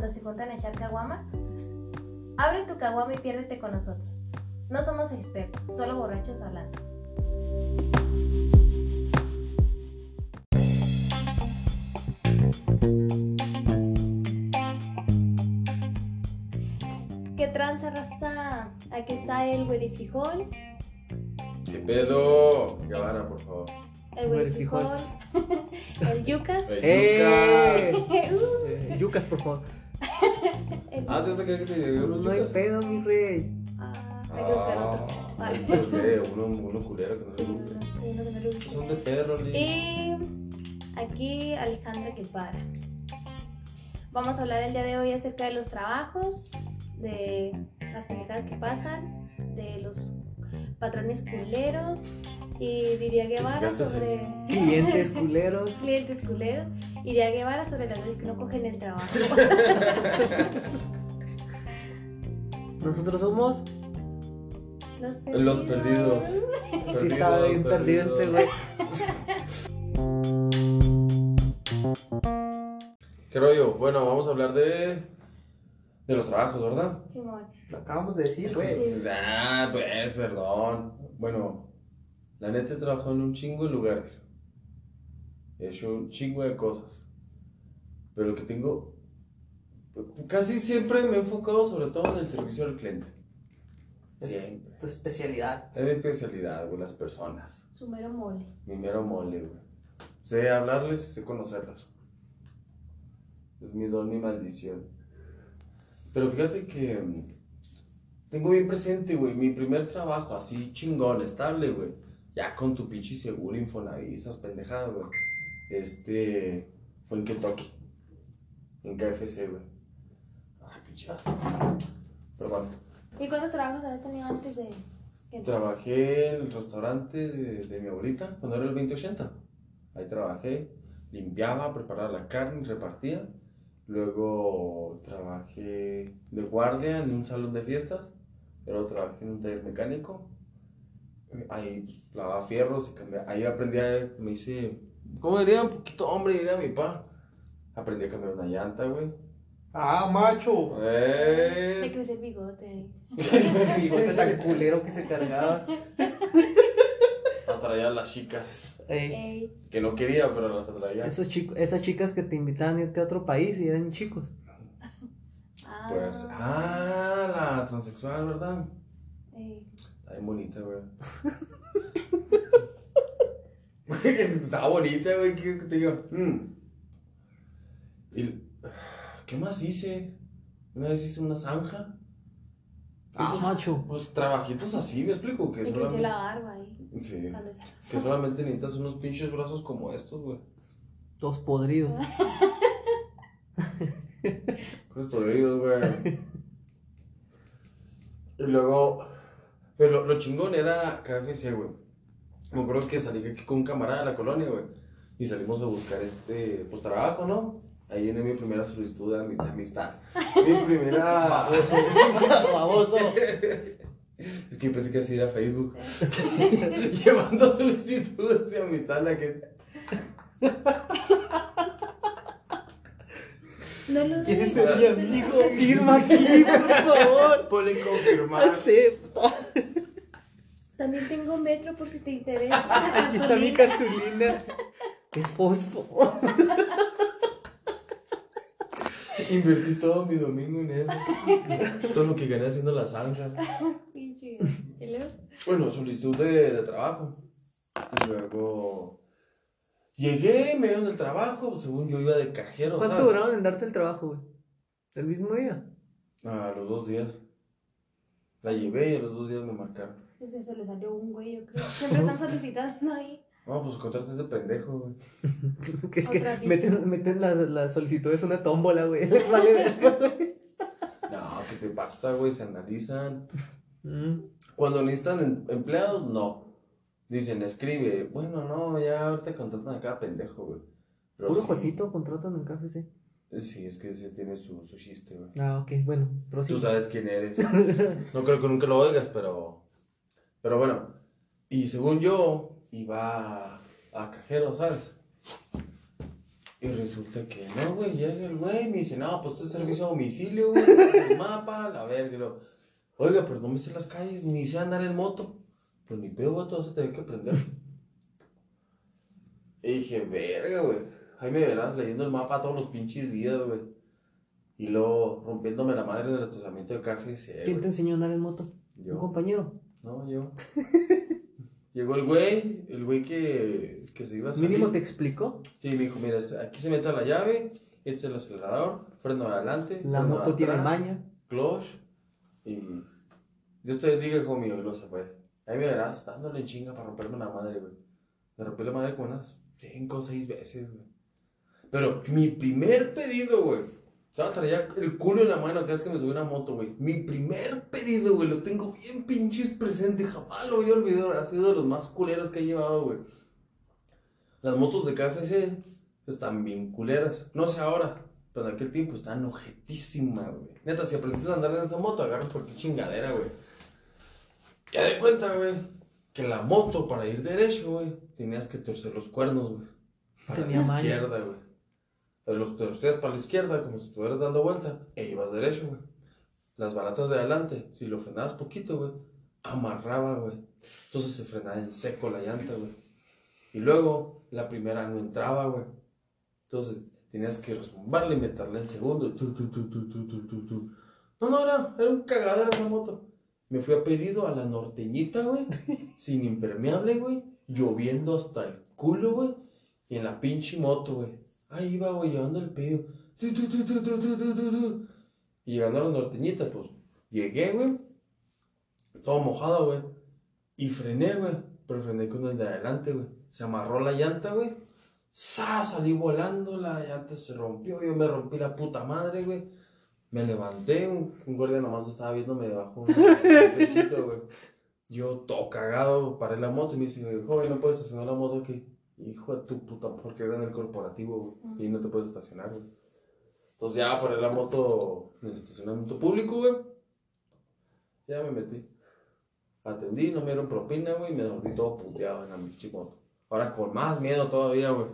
cuando se juntan a echar caguama. Abre tu caguama y piérdete con nosotros. No somos expertos, solo borrachos hablando. ¿Qué tranza, raza? Aquí está el güerifrijol, ¿Qué pedo? Gavana, por favor. el güerifrijol, el yucas, El ¡Eh! Lucas. uh, Eh, Yucas, por favor. Ah, ¿sí vas a querer que te diga los No hay pedo, mi rey. Ah, hay que buscar otro. Ah, Ay. pues uno, uno culero que no Sí, le gusta. hay uno que no le gusta. Son de perro, Liz. Y aquí Alejandra Guevara. Vamos a hablar el día de hoy acerca de los trabajos, de las pendejadas que pasan, de los patrones culeros y diría Guevara sobre Clientes culeros. clientes culeros y diría Guevara sobre las veces que no cogen el trabajo. Nosotros somos. Los Los perdidos. Sí, estaba bien perdido este güey. ¿Qué rollo? Bueno, vamos a hablar de. de los trabajos, ¿verdad? Simón. Lo acabamos de decir, güey. Sí. Ah, pues, perdón. Bueno, la neta he trabajado en un chingo de lugares. He hecho un chingo de cosas. Pero lo que tengo. Casi siempre me he enfocado sobre todo en el servicio al cliente. Siempre. Tu especialidad. Es mi especialidad, güey, las personas. Su mero mole. Mi mero mole, güey. Sé hablarles y sé conocerlas. Es mi don, mi maldición. Pero fíjate que mm, tengo bien presente, güey, mi primer trabajo así chingón, estable, güey. Ya con tu pinche seguro, Infonavit, esas pendejadas, güey. Este fue en Kentucky. En KFC, güey. Pinche. Perdón. ¿Y cuántos trabajos habías tenido antes de que Trabajé en el restaurante de, de mi abuelita cuando era el 2080. Ahí trabajé, limpiaba, preparaba la carne, repartía. Luego trabajé de guardia en un salón de fiestas. Luego trabajé en un taller mecánico. Ahí lavaba fierros y cambiaba. Ahí aprendí a, me hice, ¿cómo diría? Un poquito hombre, diría mi pa. Aprendí a cambiar una llanta, güey. Ah, macho. Te Eh, crucé el bigote. El bigote tan culero que se cargaba. atraía a las chicas. Ey, Ey, Que no quería, pero las atraía. esos chicos, esas chicas que te invitaban a irte a otro país y eran chicos. ah, Pues, ah, la transexual, ¿verdad? ey. Está bien bonita, güey. Estaba bonita, güey, ¿qué que te digo? Mm. Y, ¿Qué más hice? Una vez hice una zanja. Ah, Pues, macho. Pues trabajitos así, me explico. Que solamente, la barba ahí. sí, que solamente necesitas unos pinches brazos como estos, güey. Todos podridos. Los podridos, güey. Y luego, pero lo, lo chingón era KFC, güey. Me acuerdo que salí aquí con un camarada de la colonia, güey. Y salimos a buscar este, pues trabajo, ¿no? Ahí viene mi primera solicitud de ami- de amistad. Mi primera. Baboso. Baboso. Es que pensé que así era Facebook. Llevando solicitudes de amistad a la gente. No lo ¿Quieres digas. ser mi amigo? Firma aquí, por favor. Ponle confirmar. Acepta. También tengo metro por si te interesa. Aquí está mi cartulina. Es fosfo. Invertí todo mi domingo en eso. Todo lo que gané haciendo la zanja. Pinche. ¿Y luego? Bueno, solicitud de, de trabajo. Y luego llegué, me dieron el trabajo, según yo iba de cajero. ¿Cuánto ¿sabes? duraron en darte el trabajo, güey? ¿El mismo día? A los dos días. La llevé y a los dos días me marcaron. Es que se le salió un güey, yo creo. Siempre están solicitando ahí. No, pues contratas de pendejo, güey. Que es que Otra vez. meten, meten las, las solicitudes una tómbola, güey. Les vale verga, güey. No, ¿qué te pasa, güey? Se analizan. Mm. Cuando necesitan em- empleados, no. Dicen, escribe. Bueno, no, ya ahorita contratan a cada pendejo, güey. Pero Puro sí. jotito contratan en KFC. Sí, es que ese tiene su, su chiste, güey. Ah, ok, bueno. Tú prosigue. sabes quién eres. No creo que nunca lo oigas, pero. Pero bueno. Y según yo, iba a, a cajero, ¿sabes? Y resulta que no, güey, llega el güey, me dice, no, pues esto es servicio a domicilio, güey, el mapa, la verga, y oiga, pero no me sé las calles, ni sé andar en moto. Pues ni pedo, vato, vas a tener que aprender. Y dije, verga, güey, ahí me verás leyendo el mapa todos los pinches días, güey. Y luego rompiéndome la madre en el estacionamiento de café, ¿Quién te güey. enseñó a andar en moto? Yo. ¿Un compañero? No, yo. Llegó el güey, el güey que, que se iba a salir. ¿Mínimo te explicó? Sí, me dijo, mira, aquí se mete la llave, este es el acelerador, freno de adelante. La moto tiene maña. Clutch. Y Dios te hijo mío, y lo se fue. Ahí me verás dándole en chinga para romperme la madre, güey. Me rompí la madre como unas cinco o seis veces, güey. Pero mi primer pedido, güey. Estaba traía el culo en la mano cada vez que me subí una moto, güey. Mi primer pedido, güey, lo tengo bien pinches presente. Jamás lo voy a olvidar. Ha sido de los más culeros que he llevado, güey. Las motos de KFC están bien culeras. No sé ahora, pero en aquel tiempo están ojetísimas, güey. Neta, si aprendiste a andar en esa moto, agarras cualquier chingadera, güey. Ya de cuenta, güey, que la moto para ir derecho, güey, tenías que torcer los cuernos, güey. Para Tenía la izquierda, güey. Los torcías para la izquierda, como si estuvieras dando vuelta, e ibas derecho, güey. Las baratas de adelante, si lo frenabas poquito, güey, amarraba, güey. Entonces se frenaba en seco la llanta, güey. Y luego la primera no entraba, güey. Entonces tenías que resumbarle y meterle en segundo. Tu, tu, tu, tu, tu, tu, tu, tu. No, no, era, era un cagadero esa moto. Me fui a pedido a la norteñita, güey. sin impermeable, güey. Lloviendo hasta el culo, güey. Y en la pinche moto, güey. Ahí iba, güey, llevando el pedo y llegando a las norteñitas, pues llegué, güey. Todo mojado, güey. Y frené, güey. Pero frené con el de adelante, güey. Se amarró la llanta, güey. ¡Sa! Salí volando, la llanta se rompió. Yo me rompí la puta madre, güey. Me levanté, un, un guardia nomás estaba viéndome debajo. güey. Yo todo cagado, paré la moto y me dice, joven, no puedes estacionar la moto aquí. Hijo de tu puta, porque era en el corporativo, güey. Y no te puedes estacionar, güey. Entonces ya paré la moto en el estacionamiento público, güey. Ya me metí. Atendí, no me dieron propina, güey, y me dormí todo puteado en la pinche moto. Ahora con más miedo todavía, güey.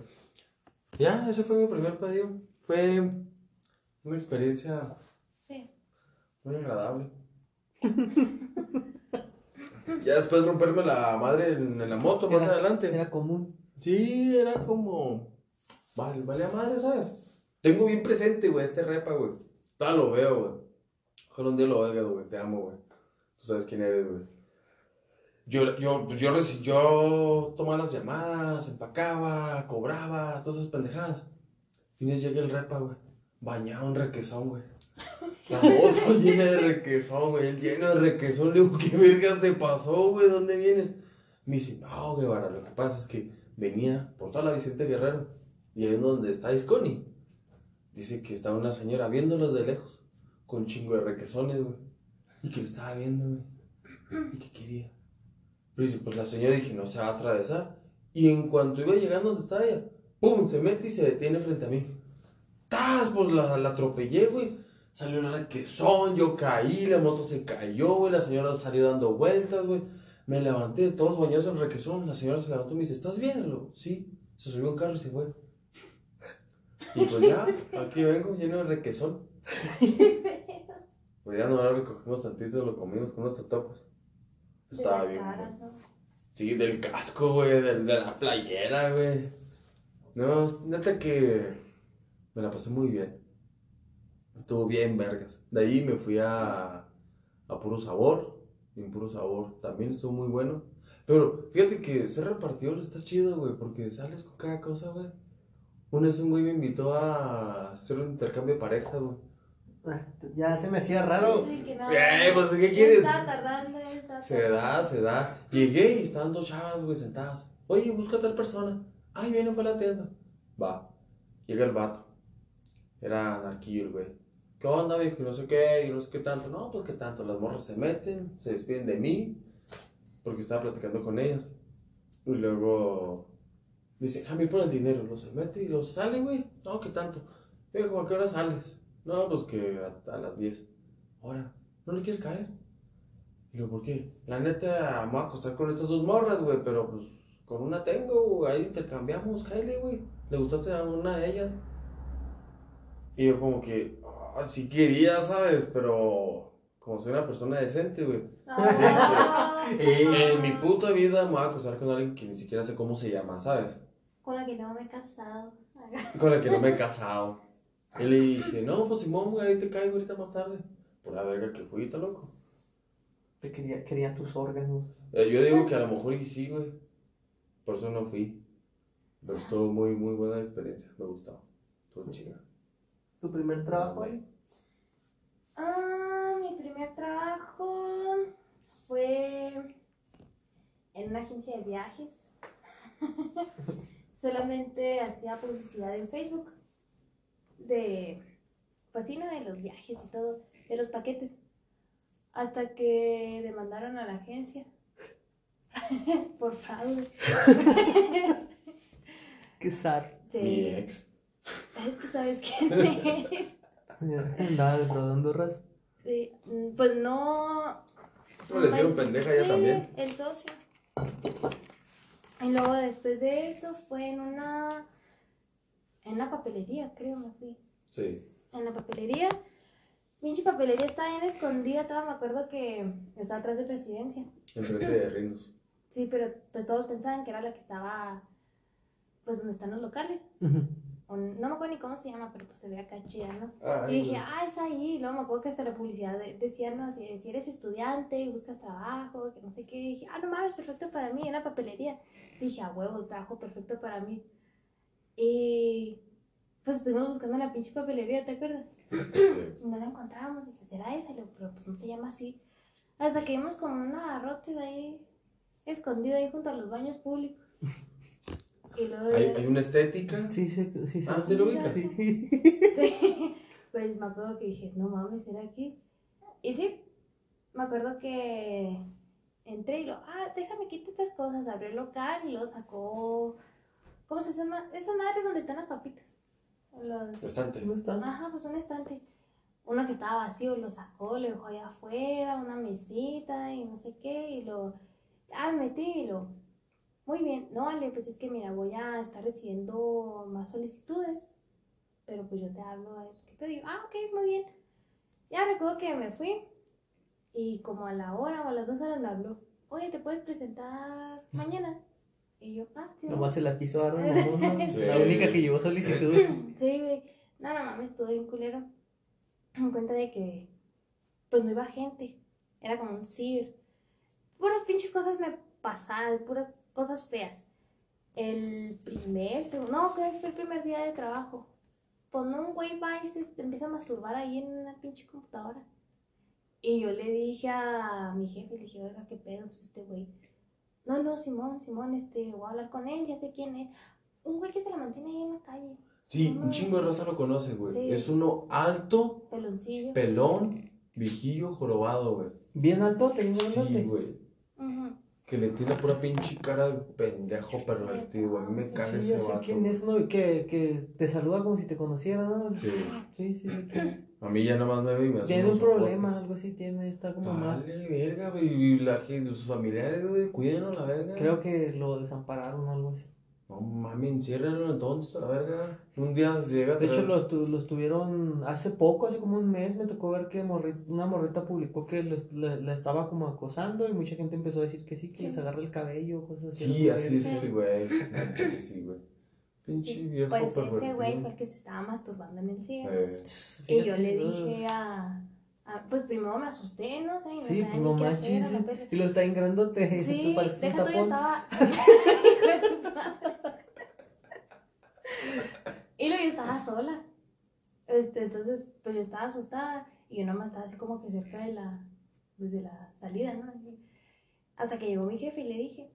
Ya, ese fue mi primer pedido. Fue una experiencia Sí. muy agradable. ya después romperme la madre en, en la moto más adelante. Era común. Sí, era como. Vale, vale a madre, ¿sabes? Tengo bien presente, güey, este repa, güey. Todo lo veo, güey. Ojalá un día lo oigas, güey. Te amo, güey. Tú sabes quién eres, güey. Yo, yo, pues yo, reci- yo tomaba las llamadas, empacaba, cobraba, todas esas pendejadas. Y me llega el repa, güey. Bañado en requesón, güey. La moto llena de requesón, güey. El lleno de requesón. Le digo, ¿qué vergas te pasó, güey? ¿Dónde vienes? Me dice, no, Guevara, lo que pasa es que venía por toda la Vicente Guerrero. Y ahí es donde está Isconi. Dice que estaba una señora viéndolos de lejos. Con chingo de requesones, güey. Y que lo estaba viendo, güey. Y que quería. Pero dice, pues la señora dije, no se va a atravesar. Y en cuanto iba llegando donde estaba ella, ¡pum! Se mete y se detiene frente a mí. ¡Tas! Pues la, la atropellé, güey. Salió el requesón, yo caí, la moto se cayó, güey. La señora salió dando vueltas, güey. Me levanté, todos bañados en requesón. La señora se levantó y me dice, ¿estás bien? Yo, sí. Se subió un carro y se fue. Y pues ya, aquí vengo, lleno de requesón. Pues ya no lo recogimos tantito, lo comimos con unos totopos. Estaba De bien. cara, güey. ¿no? Sí, del casco, güey, del, de la playera, güey. No, neta que me la pasé muy bien. Estuvo bien, vergas. De ahí me fui a, a Puro Sabor. Y en Puro Sabor también estuvo muy bueno. Pero fíjate que ser repartidor está chido, güey, porque sales con cada cosa, güey. Una vez un güey me invitó a hacer un intercambio de parejas, güey. Ah, Ya se me hacía raro. Sí, que no. Eh, pues, ¿qué quieres? Está tardando, está Se da, se da. Llegué y estaban dos chavas, güey, sentadas. Oye, busca a tal persona. Ay, viene, fue a la tienda. Va. Llega el vato. Era anarquillo el güey. ¿Qué onda, viejo? Y no sé qué, y no sé qué tanto. No, pues qué tanto. Las morras se meten, se despiden de mí, porque estaba platicando con ellas. Y luego dice, Jami, pon el dinero. Lo se mete y lo sale, güey. No, qué tanto. Viejo, ¿a qué hora sales? No, pues que a, a las 10. Ahora, ¿no le quieres caer? Y luego, ¿por qué? La neta, me voy a acostar con estas dos morras, güey, pero pues con una tengo, ahí intercambiamos, Kylie, güey. ¿Le gustaste a una de ellas? Y yo como que, ah, sí quería, ¿sabes? Pero como soy una persona decente, güey. Ah, En mi puta vida me voy a acostar con alguien que ni siquiera sé cómo se llama, ¿sabes? Con la que no me he casado. Con la que no me he casado. Y le dije, no, pues Simón, güey, ahí te caigo ahorita más tarde. Por la verga que fui, está loco. Te quería, quería tus órganos. Eh, Yo digo que a lo mejor y sí, güey. Por eso no fui. Pero estuvo muy, muy buena experiencia. Me gustó. Estuvo chido. ¿Tu primer trabajo ahí? Ah, mi primer trabajo fue en una agencia de viajes. Solamente hacía publicidad en Facebook de, pues de los viajes y todo, de los paquetes. Hasta que demandaron a la agencia por fraude. Qué zar. Sí. Mi ex. Tú sabes quién es. Andaba defraudando ras. Sí, mm, Pues no. No le hicieron pendeja ya Sí, también. El socio. Y luego después de esto fue en una. En una papelería, creo, me fui. Sí. En la papelería. Pinche papelería está bien escondida, todavía me acuerdo que estaba atrás de presidencia. Enfrente de Rinos. Sí, pero pues todos pensaban que era la que estaba. Pues donde están los locales. No me acuerdo ni cómo se llama, pero pues se ve acá chida, ¿no? Ay, Y dije, ah, es ahí. Y luego me acuerdo que hasta la publicidad de- decía, no, si, si eres estudiante y buscas trabajo, que no sé qué. Y dije, ah, no mames, perfecto para mí, en la papelería. Dije, a huevo, trabajo perfecto para mí. Y pues estuvimos buscando la pinche papelería, ¿te acuerdas? Sí. Y no la encontrábamos. Dije, ¿será esa? Pero pues no se llama así. Hasta que vimos como un agarrote de ahí, escondido ahí junto a los baños públicos. Hay, una estética. Sí, sí, sí. sí. Ah, ¿sí lo ubicas? Sí. Sí, pues me acuerdo que dije, no mames, era aquí. Y sí, me acuerdo que entré y lo, ah, déjame quitar estas cosas, abrió el local y luego sacó, ¿cómo se llama? Esas madres donde están las papitas. Los, Estante. ¿Cómo están? ajá, pues un estante. Uno que estaba vacío lo sacó, lo dejó allá afuera, una mesita y no sé qué, y lo, ah, me metí y lo, muy bien, no, vale, pues es que mira, voy a estar recibiendo más solicitudes, pero pues yo te hablo a ver qué te digo, ah, ok, muy bien. Ya recuerdo que me fui y como a la hora o a las dos horas me habló, oye, ¿te puedes presentar mañana? Y yo, ah, sí. Nomás se la quiso dar a. Sí. La única que llevó solicitud. Sí, güey. No, no mames, estuve bien culero. En cuenta de que, pues no iba gente. Era como un ciber. Puras pinches cosas me pasaban, puras cosas feas. El primer, segundo, no, creo que fue el primer día de trabajo. Pues no, un güey va y se empieza a masturbar ahí en una pinche computadora. Y yo le dije a mi jefe, le dije, oiga, qué pedo, pues este güey. No, no, Simón, Simón, este, voy a hablar con él, ya sé quién es. Un güey que se la mantiene ahí en la calle, Sí, un chingo de raza lo conoce, güey. Sí. Es uno alto, peloncillo. pelón, viejillo, jorobado, güey. Bien alto, un Sí, güey. Que le tiene pura pinche cara de pendejo pervertido. A mí me caga Sí, ese ya sé vato. quién es, ¿no? Y Que, que te saluda como si te conociera, ¿no? Sí. Sí, sí, es. A mí ya nada más me ve y me hace Tiene un problema, algo así, tiene, está como mal. Verga. Y la gente, sus familiares, güey, cuídenlo la verga. Creo que lo desampararon o algo así. No mami, enciérrenlo entonces a la verga. Un día llega a De hecho, traer- los, tu- los tuvieron hace poco, hace como un mes, me tocó ver que morri- una morrita publicó que los- la, la estaba como acosando y mucha gente empezó a decir que sí, que Sí. les agarra el cabello, cosas así. Sí, así es Sí. ese güey. Sí, güey. Pinche viejo Pues ese pervertido. güey fue el que se estaba masturbando en el ciber. Eh, y yo le dije a, a- Pues primero me asusté, no sé, y no Sí, sabía pues no ni qué hacer. manches. perra. Y lo está en grandote. Sí, deja tú, yo estaba. Hijo de su madre. Y luego yo estaba sola. Este, entonces, pues yo estaba asustada y yo nomás estaba así como que cerca de la, pues, de la salida, ¿no? Así. Hasta que llegó mi jefe y le dije.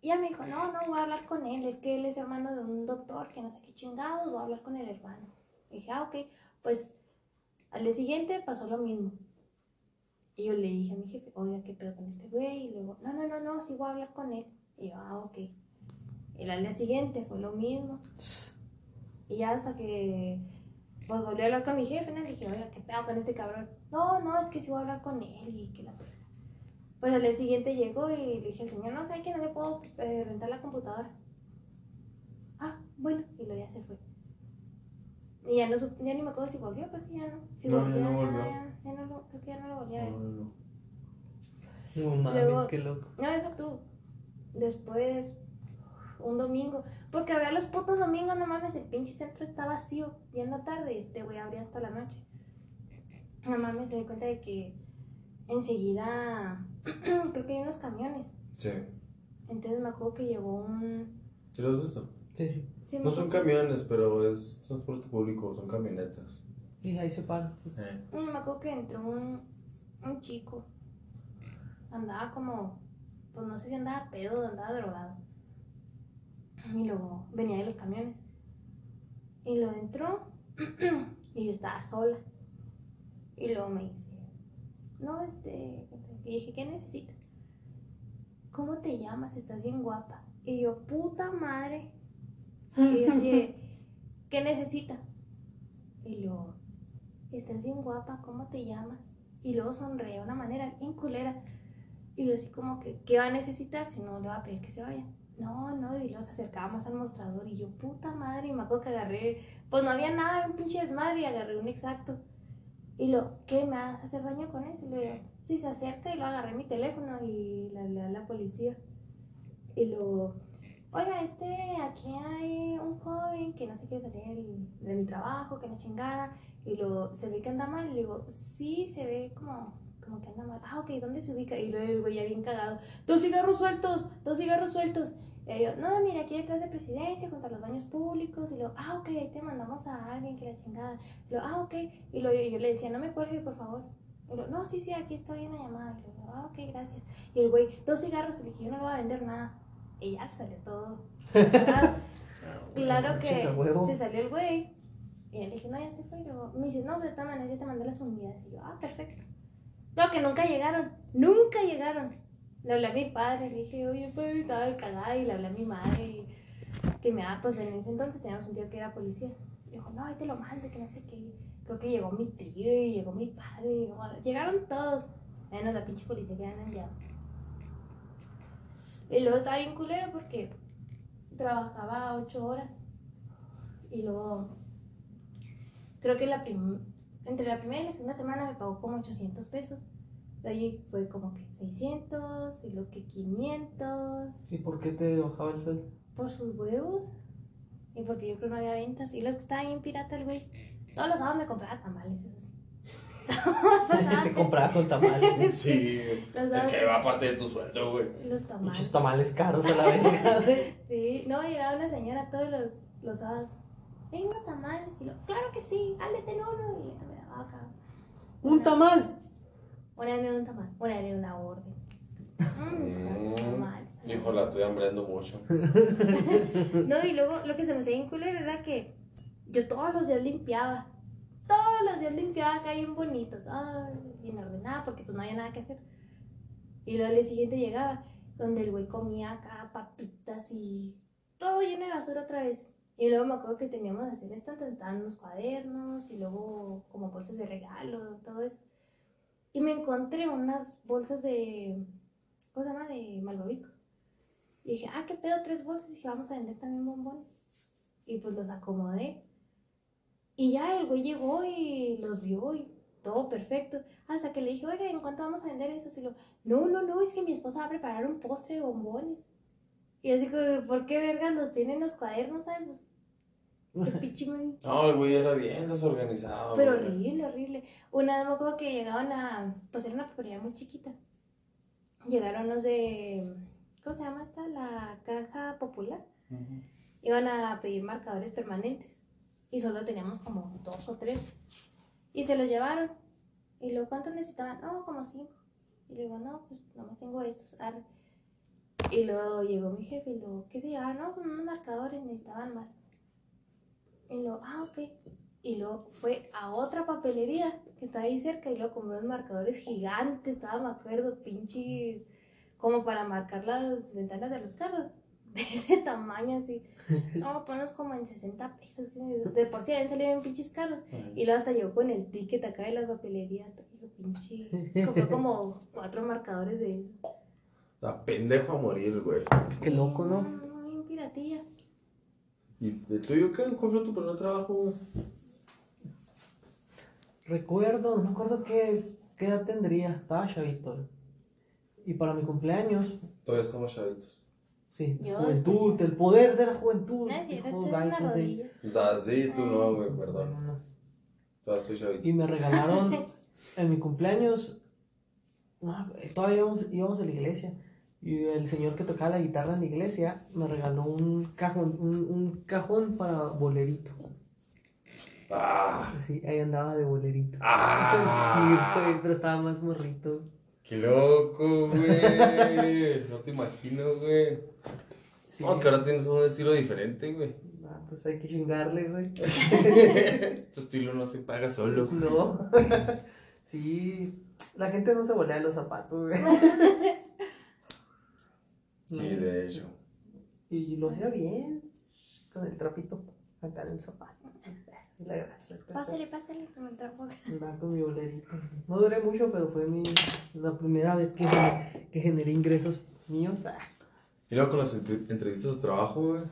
Y ella me dijo, no, no, voy a hablar con él, es que él es hermano de un doctor que no sé qué chingados, voy a hablar con el hermano. Y dije, ah, ok, pues al día siguiente pasó lo mismo. Y yo le dije a mi jefe, oiga, ¿qué pedo con este güey? Y luego, no, no, no, no, sí voy a hablar con él. Y yo, ah, ok. Y al día siguiente fue lo mismo. Y ya hasta que, pues volví a hablar con mi jefe, ¿no? Le dije, oiga, ¿qué pedo con este cabrón? No, no, es que sí voy a hablar con él y que la verga. Pues al día siguiente llegó y le dije al señor, no sé que no le puedo eh, rentar la computadora. Ah, bueno, y luego ya se fue. Y ya no ya ni me acuerdo si volvió, creo que ya no. Si No, ya no volvió. Ya, ya no lo- creo que ya no lo volvió a ver. No, no. No mames, Luego- qué loco. No, deja tú. Después, un domingo. Porque abría los putos domingos, no mames, el pinche centro está vacío. Y en la tarde, este güey abría hasta la noche. No mames, se dio cuenta de que enseguida, creo que hay unos camiones. Sí. Entonces me acuerdo que llegó un... ¿Sí lo has visto? Sí, sí. No son camiones, pero es transporte público, son camionetas. Y ahí se paran. sí. Eh. Mm, Me acuerdo que entró un, un chico. Andaba como, pues no sé si andaba pedo o andaba drogado. Y luego venía de los camiones. Y lo entró y yo estaba sola. Y luego me dice, no, este, y dije, ¿qué necesitas? ¿Cómo te llamas? Estás bien guapa. Y yo, puta madre. Y yo así, ¿qué necesita? Y luego, estás bien guapa, ¿cómo te llamas? Y luego sonreía de una manera bien culera. Y yo así como que, ¿qué va a necesitar si no le va a pedir que se vaya? No, no, y luego se acercaba más al mostrador y yo, puta madre, y me acuerdo que agarré, pues no había nada, un pinche desmadre y agarré un exacto. Y lo, ¿qué me vas a hacer daño con eso? Y le digo, sí, se acerca y lo agarré mi teléfono y le hablé a la policía. Y lo, oiga, este, aquí hay un joven que no sé qué salir de mi trabajo, que la chingada. Y lo, ¿se ve que anda mal? Y le digo, sí, se ve como, como que anda mal. Ah, ok, ¿dónde se ubica? Y luego ya bien cagado, dos cigarros sueltos, dos cigarros sueltos. Y yo, no, mira, aquí detrás de presidencia, junto a los baños públicos. Y luego, ah, ok, ahí te mandamos a alguien que la chingada. Y luego, ah, ok. Y luego yo, yo le decía, no me cuelgue, por favor. Y luego, no, sí, sí, aquí está bien la llamada. Y luego, ah, ok, gracias. Y el güey, dos cigarros. Y le dije, yo no le voy a vender nada. Y ya salió todo. Ah, claro que se salió el güey. Y le dije, no, ya se fue. Y luego me dice, no, pero de todas maneras yo te mandé las unidades. Y yo, ah, perfecto. Claro que nunca llegaron, nunca llegaron. Le hablé a mi padre, le dije, oye, pues estaba de cagada. Y le hablé a mi madre, y que me daba, pues en ese entonces teníamos un tío que era policía. Dijo, no, ahí te lo mando, que no sé qué. Creo que llegó mi tío y llegó mi padre. y llegó- llegaron todos, menos la pinche policía que habían enviado. Y luego estaba bien culero porque trabajaba ocho horas. Y luego, creo que la prim- entre la primera y la segunda semana me pagó como 800 pesos. De ahí fue como que 600 y luego que 500 ¿Y por qué te bajaba el sueldo? por sus huevos. Y porque yo creo que no había ventas. Y los que estaban bien pirata el güey. Todos los sábados me compraba tamales, eso sí. Te compraba con tamales. Sí, Los es que va aparte de tu sueldo, güey. Los tamales. Muchos tamales caros a la güey. Sí, no, llegaba una señora todos los, los sábados. Venga, tamales. Y lo, claro que sí, álete en uno. Y me daba acá. Un tamal. Una vez me dio un tamal, una vez me dio una orden. Mm. Hijo, la estoy hambriando mucho. No, y luego lo que se me hacía culero era que yo todos los días limpiaba. Todos los días limpiaba acá bien bonito. Bien ordenada porque pues no había nada que hacer. Y luego al día siguiente llegaba donde el güey comía acá papitas y todo lleno de basura otra vez. Y luego me acuerdo que teníamos así esta estaban unos cuadernos y luego como bolsas de regalo, todo eso. Y me encontré unas bolsas de, ¿cómo se llama? De malvavisco. Y dije, ah, qué pedo, tres bolsas. Y dije, vamos a vender también bombones. Y pues los acomodé. Y ya el güey llegó y los vio y todo perfecto. Hasta que le dije, oiga, ¿en cuánto vamos a vender eso? Y lo, no, no, no, es que mi esposa va a preparar un postre de bombones. Y así como, ¿por qué vergas los tienen los cuadernos, sabes? Pues, Qué pinche man- No, el güey era bien desorganizado. Pero güey. horrible, horrible. Una vez me acuerdo que llegaban a. Pues era una papelería muy chiquita. Llegaron los de. ¿Cómo se llama esta? La caja popular. Ujú. Iban a pedir marcadores permanentes. Y solo teníamos como dos o tres. Y se los llevaron. Y luego, ¿cuántos necesitaban? No, como cinco. Y le digo, no, pues nomás tengo estos. arre. Y luego llegó mi jefe y luego, ¿qué se llevaban? No, con unos marcadores necesitaban más. Y luego, ah, ok. Y luego fue a otra papelería que estaba ahí cerca y luego compró unos marcadores gigantes, estaba, me acuerdo, pinche, como para marcar las ventanas de los carros. de ese tamaño así. No, ponlos como en 60 pesos. De por sí habían salido bien pinches caros. Y luego hasta llegó con el ticket acá de las papelerías. Dijo, pinche. Compró como cuatro marcadores de. La pendejo a morir, güey. Qué loco, ¿no? No, bien piratilla. ¿Y de tuyo qué? ¿Cuál fue tu primer trabajo, güey? Recuerdo, no me acuerdo qué, qué edad tendría. Estaba chavito. Y para mi cumpleaños, Todavía estamos chavitos. sí, Yo juventud, estoy- el poder de la juventud. No dijo Guy Sensei. sí, tú no, güey, perdón. no, no. Todavía estoy chavito. Y me regalaron en mi cumpleaños. no, todavía íbamos, íbamos a la iglesia. Y el señor que tocaba la guitarra en la iglesia me regaló un cajón, un, un cajón para bolerito. ¡Ah! Sí, ahí andaba de bolerito. ¡Ah! Sí, güey, pero estaba más morrito. ¡Qué loco, güey! No te imagino, güey. Sí. No, que ahora tienes un estilo diferente, güey. Ah, pues hay que chingarle, güey. Este estilo no se paga solo. No. sí, la gente no se volea los zapatos, güey. Sí, de hecho. Y lo hacía bien. Con el trapito acá en el zapato. La grasa. Pásale, pásale, que me trajo. Andaba con mi bolerito. No duré mucho, pero fue mi, la primera vez que, que generé ingresos míos. Ah, Y luego con las entre- entrevistas de trabajo, güey.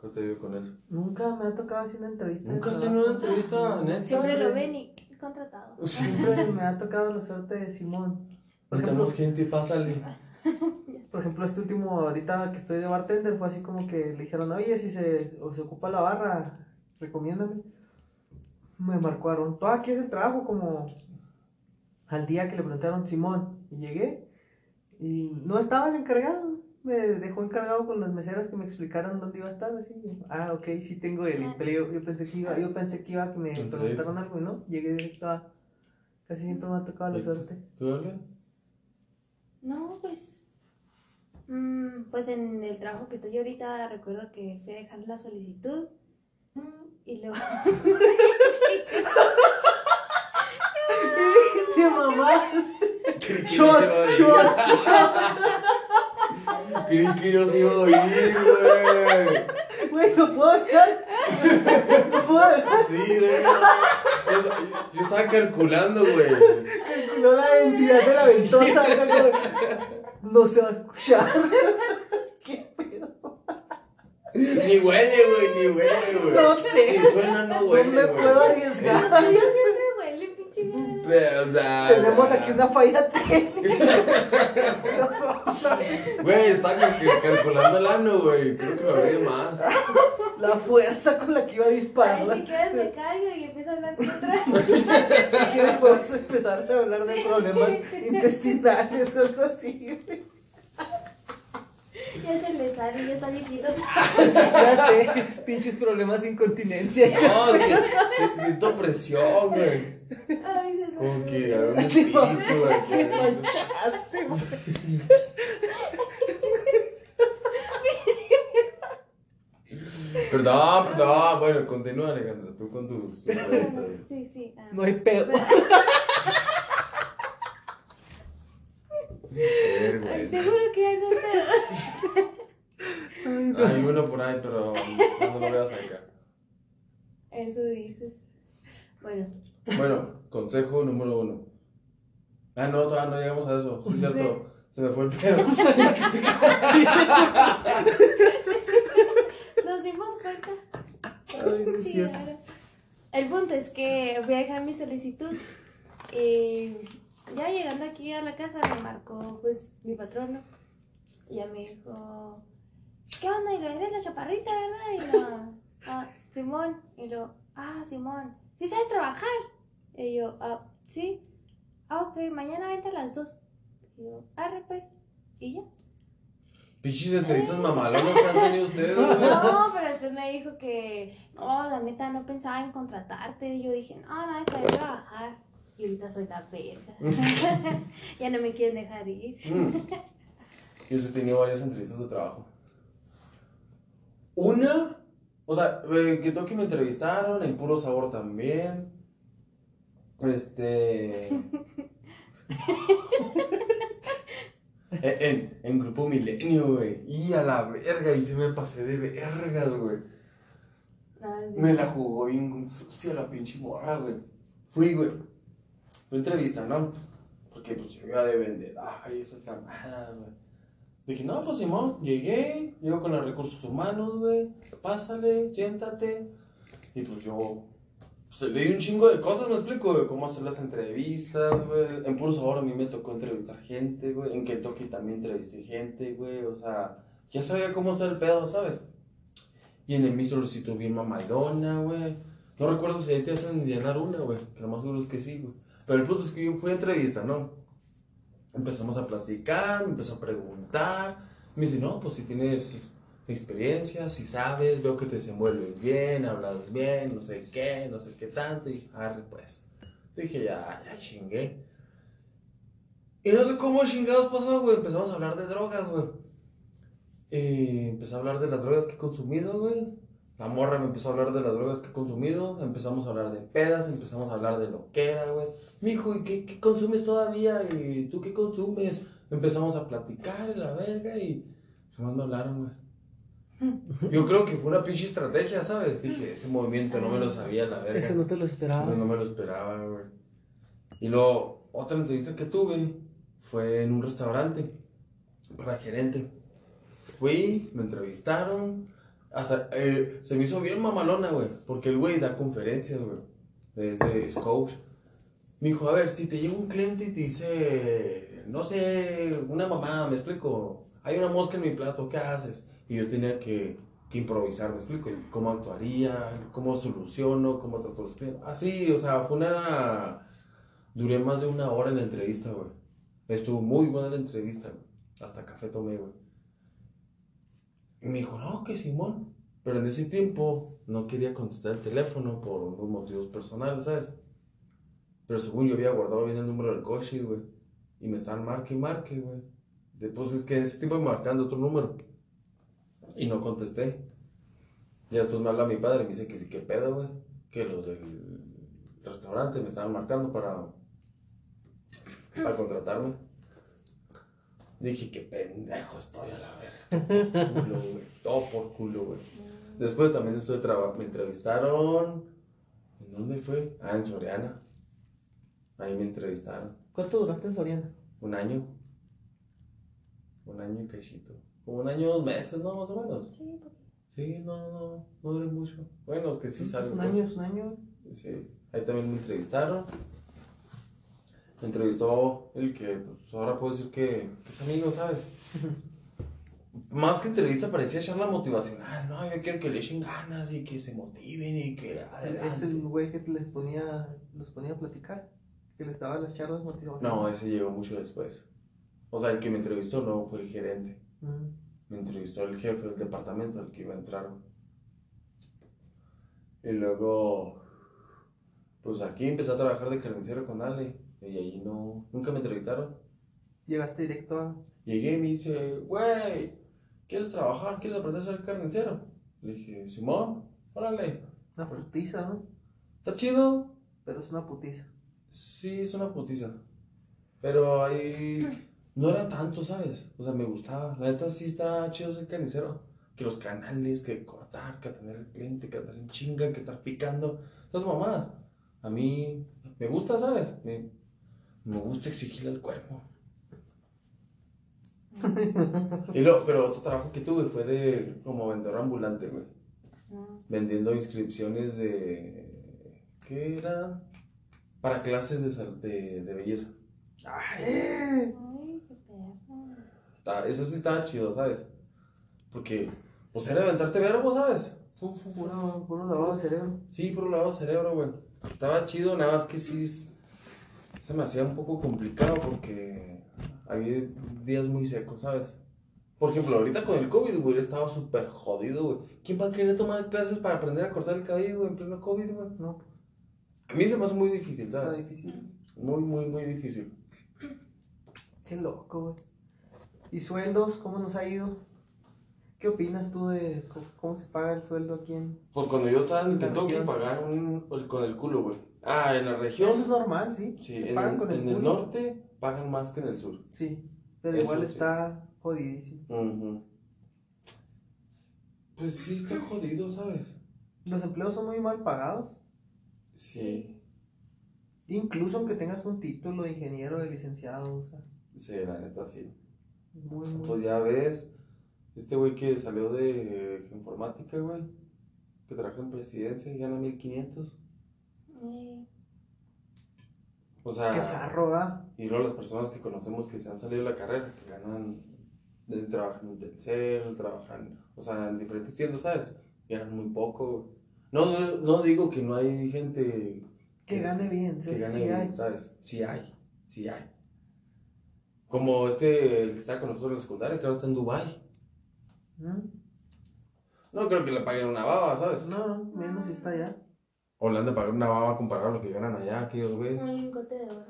¿Qué te digo con eso? Nunca me ha tocado hacer una entrevista. ¿Nunca has tenido una entrevista neta? Siempre lo ven y contratado. Siempre me ha tocado la suerte de Simón. Por ejemplo, gente, pásale. por ejemplo, este último, ahorita que estoy de bartender, fue así como que le dijeron, oye, si se, o se ocupa la barra, recomiéndame. Me marcaron, todo aquí es el trabajo, como al día que le preguntaron Simón. Y llegué y no estaba el encargado. Me dejó encargado con las meseras que me explicaran dónde iba a estar. Así, ah, ok, sí tengo el empleo. Yo pensé que iba, yo pensé que iba a que me preguntaran algo y no. Llegué directo a. Casi siempre me ha tocado la suerte. ¿Tú, Ale? No, pues. mm, pues en el trabajo que estoy ahorita, recuerdo que fui a dejar la solicitud. Y luego. ¡Qué mamá! Creí que ¡Shot! ¡Shot! oír. Creí que no se iba a oír, güey. Güey, no puedo hablar. No puedo hablar. Sí, güey. Yo, yo estaba calculando, güey. Calculó la densidad de la ventosa. No se va a escuchar. ¿Qué pedo? Ni huele, güey, ni huele, güey. No sé. Si suena, no No huele, me güey. puedo arriesgar. Yo siempre Tenemos aquí una falla técnica. Güey, cal- calculando el ano, güey. Creo que lo abrí de más. La fuerza con la que iba a Ay, si dispararla. quieres me caigo y empiezo a hablar con otra. Si quieres podemos empezar a hablar de problemas intestinales o algo así. Ya se le sale, ya está viejito. Ya sé, pinches problemas de incontinencia. No, es que si- siento presión, güey. Ay, se me Como que un espíritu. Te que- manchaste, güey. Perdón, perdón. Bueno, continúa, Alejandra. Tú con tus. tus Bueno, preguntas. sí, sí. ah. No hay pedo. Ay, seguro que hay un pedo. Ay, no. Hay uno por ahí, pero no lo voy a sacar. Eso dices. Bueno, Bueno, consejo número uno. Ah, no, todavía no llegamos a eso. Sí, es cierto. Se me fue el pedo. Sí, sí. nos dimos cuenta. Ay, no. Chingada. El punto es que voy a dejar mi solicitud. Y ya llegando aquí a la casa me marcó pues mi patrono. Y ya me dijo, ¿qué onda? Y lo eres la chaparrita, ¿verdad? Y lo, ah, Simón. Y lo, ah, Simón, ¿sí sabes trabajar? Y yo, ah, sí. Ah, ok, mañana vente a las dos. Y yo, arre pues. Y ya. Pinches entrevistas mamalonas que han tenido ustedes. No, pero después me dijo que, no, la neta, no pensaba en contratarte. Y yo dije, no, no, voy a trabajar. Y ahorita soy la verga. ya no me quieren dejar ir. Mm. Yo sí he tenido varias entrevistas de trabajo. Una, o sea, en Kentucky me entrevistaron, en Puro Sabor también. Este. En, en, en Grupo Milenio, güey. Y a la verga, y se me pasé de vergas, güey. Me la jugó bien sucia la pinche morra, güey. Fui, güey. Fue entrevista, ¿no? Porque pues yo iba de vender. Ay, esa camada, güey. Dije, no, pues Simón, llegué, llego con los recursos humanos, güey. Pásale, siéntate. Y pues yo pues, leí un chingo de cosas, me explico, güey. Cómo hacer las entrevistas, güey. En Puro Sabor a mí me tocó entrevistar gente, güey. En Kentucky también entrevisté gente, güey. O sea, ya sabía cómo está el pedo, ¿sabes? Y en el Miss solicitó bien mamadona, güey. No recuerdo si ahí te hacen llenar una, güey. Que lo más seguro es que sí, güey. Pero el punto es que yo fui a entrevista, ¿no? Empezamos a platicar, me empezó a preguntar. Me dice, no, pues si tienes experiencia, si sabes, veo que te desenvuelves bien, hablas bien, no sé qué, no sé qué tanto. Y arre, pues. Dije, ya, ya chingué. Y no sé cómo chingados pasó, güey. Empezamos a hablar de drogas, güey. Y empecé a hablar de las drogas que he consumido, güey. La morra me empezó a hablar de las drogas que he consumido. Empezamos a hablar de pedas, empezamos a hablar de lo que era, güey. Mijo, ¿y qué, qué consumes todavía? ¿Y tú qué consumes? Empezamos a platicar en la verga y jamás me hablaron, güey. Yo creo que fue una pinche estrategia, ¿sabes? Dije, ese movimiento no me lo sabía, la verga. Eso no te lo esperabas. No me lo esperaba, güey. Y luego, otra entrevista que tuve fue en un restaurante para gerente. Fui, me entrevistaron. Hasta, eh, se me hizo bien mamalona, güey. Porque el güey da conferencias, güey. Desde es coach. Me dijo, a ver, si te llega un cliente y te dice, no sé, una mamá, me explico. Hay una mosca en mi plato, ¿qué haces? Y yo tenía que, que improvisar, me explico. ¿Cómo actuaría? ¿Cómo soluciono? ¿Cómo trato los clientes? Así, o sea, fue una. Duré más de una hora en la entrevista, güey. Estuvo muy buena la entrevista, güey. Hasta café tomé, güey. Y me dijo, no, que Simón. Pero en ese tiempo no quería contestar el teléfono por unos motivos personales, ¿sabes? Pero según yo había guardado bien el número del coche, güey. Y me estaban marque y marque, güey. Después es que en ese tiempo marcando otro número. Y no contesté. Y después me habla mi padre y me dice que sí, que pedo, güey. Que los del restaurante me estaban marcando para, para contratarme. Dije, qué pendejo estoy a la verga. Culo, güey. Todo por culo, güey. Después también estuve trabajando. Me entrevistaron. ¿En dónde fue? Ah, en Soriana. Ahí me entrevistaron. ¿Cuánto duraste en Soriana? Un año. Un año y cachito. Como un año, dos meses, ¿no? Más o menos. Sí, Sí, no, no, no duré mucho. Bueno, es que sí Es sale. un pues. año, es un año. Sí, ahí también me entrevistaron. Me entrevistó el que, pues ahora puedo decir que, que es amigo, ¿sabes? Más que entrevista parecía charla motivacional, ¿no? Yo quiero que le echen ganas y que se motiven y que adelante. Es el güey que les ponía, los ponía a platicar. Que les daba las charlas motivacionales. No, ese llegó mucho después. O sea, el que me entrevistó no fue el gerente. Me entrevistó el jefe del departamento al que iba a entrar. Y luego, pues aquí empecé a trabajar de carnicero con Ale. Y ahí no, nunca me entrevistaron. Llegaste directo a. Llegué y me dice, güey, ¿quieres trabajar? ¿Quieres aprender a ser carnicero? Le dije, Simón, órale. Una putiza, ¿no? ¿Está chido? Pero es una putiza. Sí, es una putiza. Pero ahí no era tanto, ¿sabes? O sea, me gustaba. La neta sí está chido ser carnicero. Que los canales, que cortar, que atender al cliente, que andar en chinga, que estar picando. Esas mamadas. A mí me gusta, ¿sabes? Me, me gusta exigirle al cuerpo. Y luego, pero otro trabajo que tuve fue de como vendedor ambulante, güey. No. Vendiendo inscripciones de. ¿Qué era? Para clases de, de, de belleza. ¡Ay! Eso sí estaba chido, ¿sabes? Porque, pues era aventarte verbo, ¿sabes? Fu- fu- Puro, puro lavado de cerebro. Sí, por un lado cerebro, güey. Estaba chido, nada más que sí se me hacía un poco complicado porque había días muy secos, ¿sabes? Por ejemplo, ahorita con el COVID, güey, estaba súper jodido, güey. ¿Quién va a querer tomar clases para aprender a cortar el cabello, güey, en pleno COVID, güey? No, A mí se me hace muy difícil, está ¿sabes? difícil. Muy, muy, muy difícil. Qué loco, güey. ¿Y sueldos? ¿Cómo nos ha ido? ¿Qué opinas tú de cómo se paga el sueldo aquí en.? Pues cuando yo estaba en Kentucky región. pagaron el- con el culo, güey. Ah, en la región. Eso es normal, sí. Sí, se en, pagan el, con el en el culo. norte pagan más que en el sur. Sí. Pero Eso igual sí. está jodidísimo. Ujú. Pues sí, estoy jodido, ¿sabes? Los empleos son muy mal pagados. Sí, Incluso aunque tengas un título de ingeniero, de licenciado, o sea, sí, la neta sí. Muy, muy... Pues ya ves, este güey que salió de informática, güey, que trabaja en presidencia y gana 1500. Eh, O sea, Qué zarro, ¿va? y luego las personas que conocemos que se han salido de la carrera, que ganan, eh, trabajan en Telcel, trabajan, o sea, en diferentes tiendas, ¿sabes? Ganan muy poco. No, no, no digo que no hay gente Que gane bien, sí, que gane sí bien, hay. ¿sabes? Sí hay, sí hay. Como este, el que está con nosotros en la secundaria, que ahora está en Dubai. ¿Mm? No creo que le paguen una baba, ¿sabes? No, menos si está allá. O le han de pagar una baba comparado a lo que ganan allá, aquellos güeyes. un lingote de oro.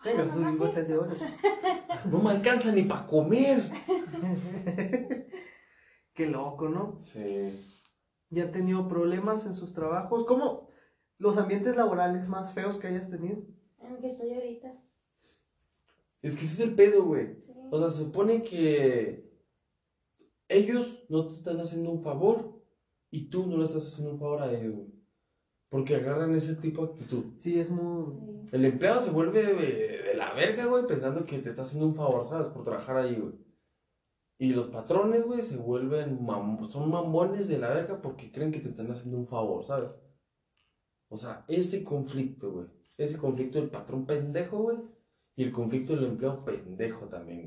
Tenga Ay, lingotes esto. de oro. No me alcanza ni para comer. Qué loco, ¿no? Sí. ¿Ya han tenido problemas en sus trabajos? ¿Cómo los ambientes laborales más feos que hayas tenido? En el que estoy ahorita. Es que ese es el pedo, güey. Sí. O sea, se supone que ellos no te están haciendo un favor y tú no le estás haciendo un favor a ellos, güey. Porque agarran ese tipo de actitud. Sí, es muy... Sí. El empleado se vuelve de, de la verga, güey, pensando que te está haciendo un favor, ¿sabes? Por trabajar ahí, güey. Y los patrones, güey, se vuelven, mam- son mamones de la verga porque creen que te están haciendo un favor, ¿sabes? O sea, ese conflicto, güey. Ese conflicto del patrón pendejo, güey. Y el conflicto del empleado pendejo también,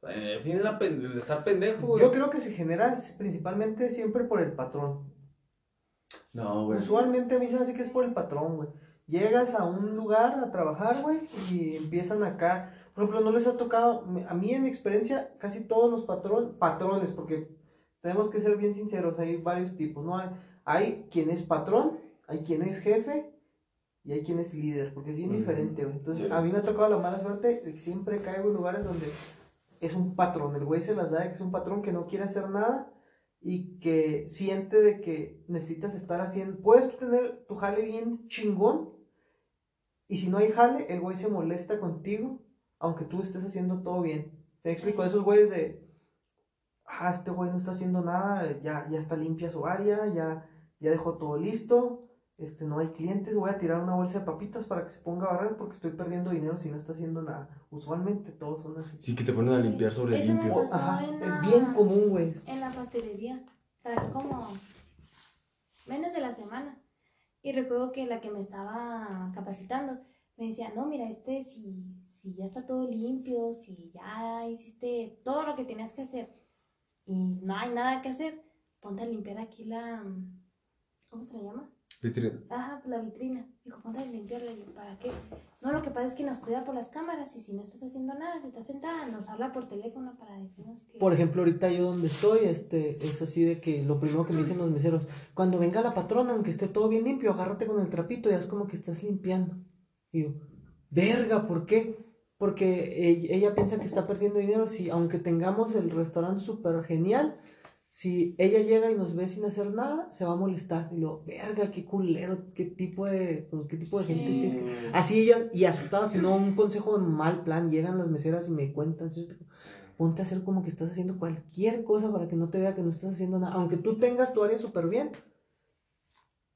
güey. Sea, En fin, la pen- el estar pendejo, güey. Yo creo que se genera principalmente siempre por el patrón. No, güey. Usualmente a mí se me hace que es por el patrón, güey. Llegas a un lugar a trabajar, güey, y empiezan acá. Por ejemplo, no les ha tocado, a mí en mi experiencia, casi todos los patrón, patrones, porque tenemos que ser bien sinceros, hay varios tipos, ¿no? Hay, hay quien es patrón, hay quien es jefe y hay quien es líder, porque es bien diferente, güey. Entonces, Sí. a mí me ha tocado la mala suerte de que siempre caigo en lugares donde es un patrón, el güey se las da de que es un patrón que no quiere hacer nada y que siente de que necesitas estar haciendo, puedes tú tener tu jale bien chingón y si no hay jale, el güey se molesta contigo aunque tú estés haciendo todo bien. Te explico, esos güeyes de, ah, este güey no está haciendo nada, ya, ya está limpia su área, ya, ya dejó todo listo, este, no hay clientes, voy a tirar una bolsa de papitas para que se ponga a barrer porque estoy perdiendo dinero si no está haciendo nada. Usualmente todos son así. Sí, que te ponen a limpiar sobre Eso me limpio. pasó. Ajá, en es la- bien común, güey. En la pastelería. Trabajé como menos de la semana. Y recuerdo que la que me estaba capacitando me decía, no, mira, este, si, si ya está todo limpio, si ya hiciste todo lo que tenías que hacer y no hay nada que hacer, ponte a limpiar aquí la... ¿Cómo se le llama? Vitrina. Ajá, pues la vitrina. Dijo, ponte a ¿para qué? No, lo que pasa es que nos cuida por las cámaras y si no estás haciendo nada, si estás sentada, nos habla por teléfono para decirnos que... Por ejemplo, ahorita yo donde estoy, este, es así de que lo primero que me dicen los meseros, cuando venga la patrona, aunque esté todo bien limpio, agárrate con el trapito y haz como que estás limpiando. Y yo, verga, ¿por qué? Porque ella, ella piensa que está perdiendo dinero si, aunque tengamos el restaurante súper genial, si ella llega y nos ve sin hacer nada, se va a molestar. Y lo, verga, qué culero, qué tipo de, con qué tipo de gente que-". Así ellas, y asustadas, no, un consejo de mal plan, llegan las meseras y me cuentan, ¿sí? ponte a hacer como que estás haciendo cualquier cosa para que no te vea que no estás haciendo nada. Aunque tú tengas tu área súper bien,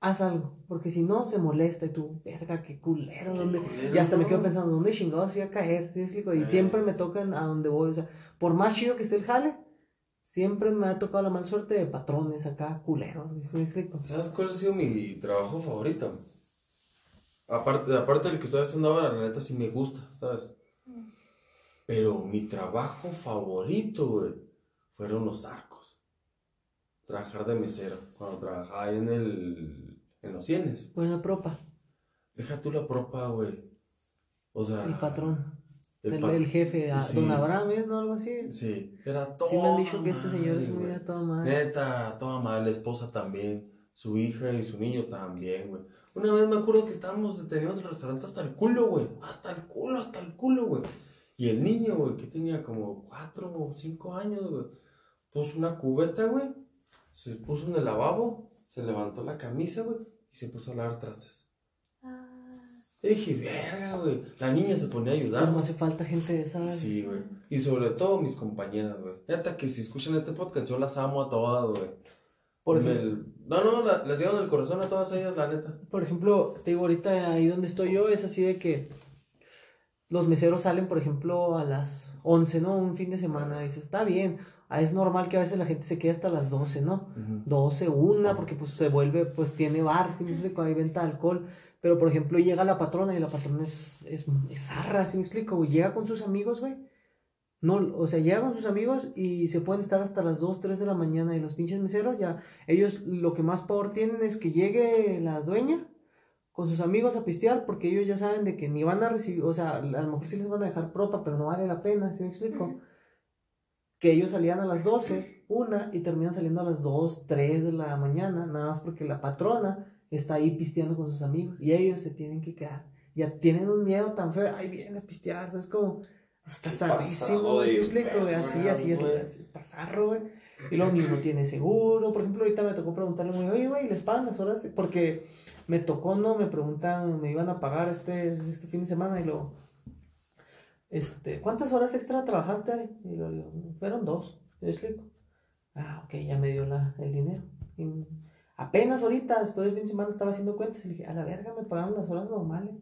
haz algo, porque si no, se molesta y tú, verga, qué culero. ¿dónde-?" Y hasta me quedo pensando, ¿dónde chingados fui a caer? ¿Sí me explico? Y Eh. siempre me tocan a donde voy, o sea, por más chido que esté el jale, siempre me ha tocado la mala suerte de patrones acá, culeros, güey, ¿sí me explico? ¿Sabes cuál ha sido mi trabajo favorito? Aparte, aparte del que estoy haciendo ahora, la neta sí me gusta, ¿sabes? Pero mi trabajo favorito, güey, fueron los arcos. Trabajar de mesero. Cuando trabajaba ahí en el. en los cienes. Buena propa, Deja tú la propa, güey. O sea. el patrón, el el, pa- el jefe, a- Sí. don Abraham, ¿es, no? Algo así. Sí, era todo. Sí me han dicho que ese señor es muy a toda madre. Neta, toda madre, la esposa también, su hija y su niño también, güey. Una vez me acuerdo que estábamos, teníamos el restaurante hasta el culo, güey. Hasta el culo, hasta el culo, güey. Y el niño, güey, que tenía como cuatro o cinco años, güey, puso una cubeta, güey, se puso en el lavabo, se levantó la camisa, güey, y se puso a lavar trastes. Y dije, verga, güey. La niña se ponía a ayudar. No hace falta gente de esa. Sí, güey. Y sobre todo mis compañeras, güey. Neta que si escuchan este podcast, yo las amo a todas, güey. Por ejemplo, No, no, la- les llevo en el corazón a todas ellas, la neta. por ejemplo, te digo, ahorita ahí donde estoy yo es así de que los meseros salen, por ejemplo, a las 11, ¿no? Un fin de semana. Y dices, está bien. Ah, Es normal que a veces la gente se quede hasta las 12, ¿no? 12, una, porque pues se vuelve, pues tiene bar, ¿sí me explico? Hay venta de alcohol. Pero, por ejemplo, llega la patrona y la patrona es, es, es zarra, ¿sí me explico? güey? Llega con sus amigos, güey. No, o sea, llega con sus amigos y se pueden estar hasta las 2, 3 de la mañana y los pinches meseros ya, ellos lo que más poder tienen es que llegue la dueña con sus amigos a pistear porque ellos ya saben de que ni van a recibir, o sea, a lo mejor sí les van a dejar propa, pero no vale la pena, ¿sí me explico? Que ellos salían a las 12, una, y terminan saliendo a las 2, 3 de la mañana, nada más porque la patrona está ahí pisteando con sus amigos y ellos se tienen que quedar. Ya tienen un miedo tan feo, ay, viene a pistear, ¿sabes? Como, está zarrísimo. Así, así es, es- está zarro, güey. Y lo mismo tiene seguro. Por ejemplo, ahorita me tocó preguntarle, muy, oye, güey, ¿les pagan las horas? Porque me tocó, ¿no? Me preguntan, me iban a pagar este, este fin de semana y luego, este, ¿cuántas horas extra trabajaste? Y lo digo, fueron dos, ¿me explico? Ah, ok, ya me dio la, el dinero. Y apenas ahorita, después del fin de semana, estaba haciendo cuentas y le dije, a la verga, me pagaron las horas normales.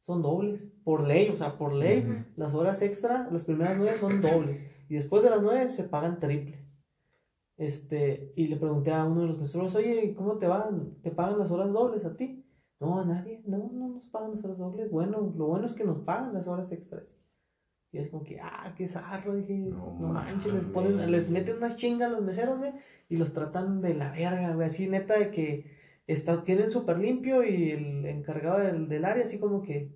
Son dobles, por ley, o sea, por ley. Las horas extra, las primeras nueve son dobles. Y después de las nueve se pagan triple. Este, y le pregunté a uno de los meseros, oye, ¿cómo te van? ¿Te pagan las horas dobles a ti? No, a nadie, no, no nos pagan las horas dobles. Bueno, lo bueno es que nos pagan las horas extras. Y es como que, ah, qué zarro, dije, No no, manches, les ponen, les meten una chinga a los meseros, güey, y los tratan de la verga, güey, así neta de que está, tienen súper limpio y el encargado del, del área así como que,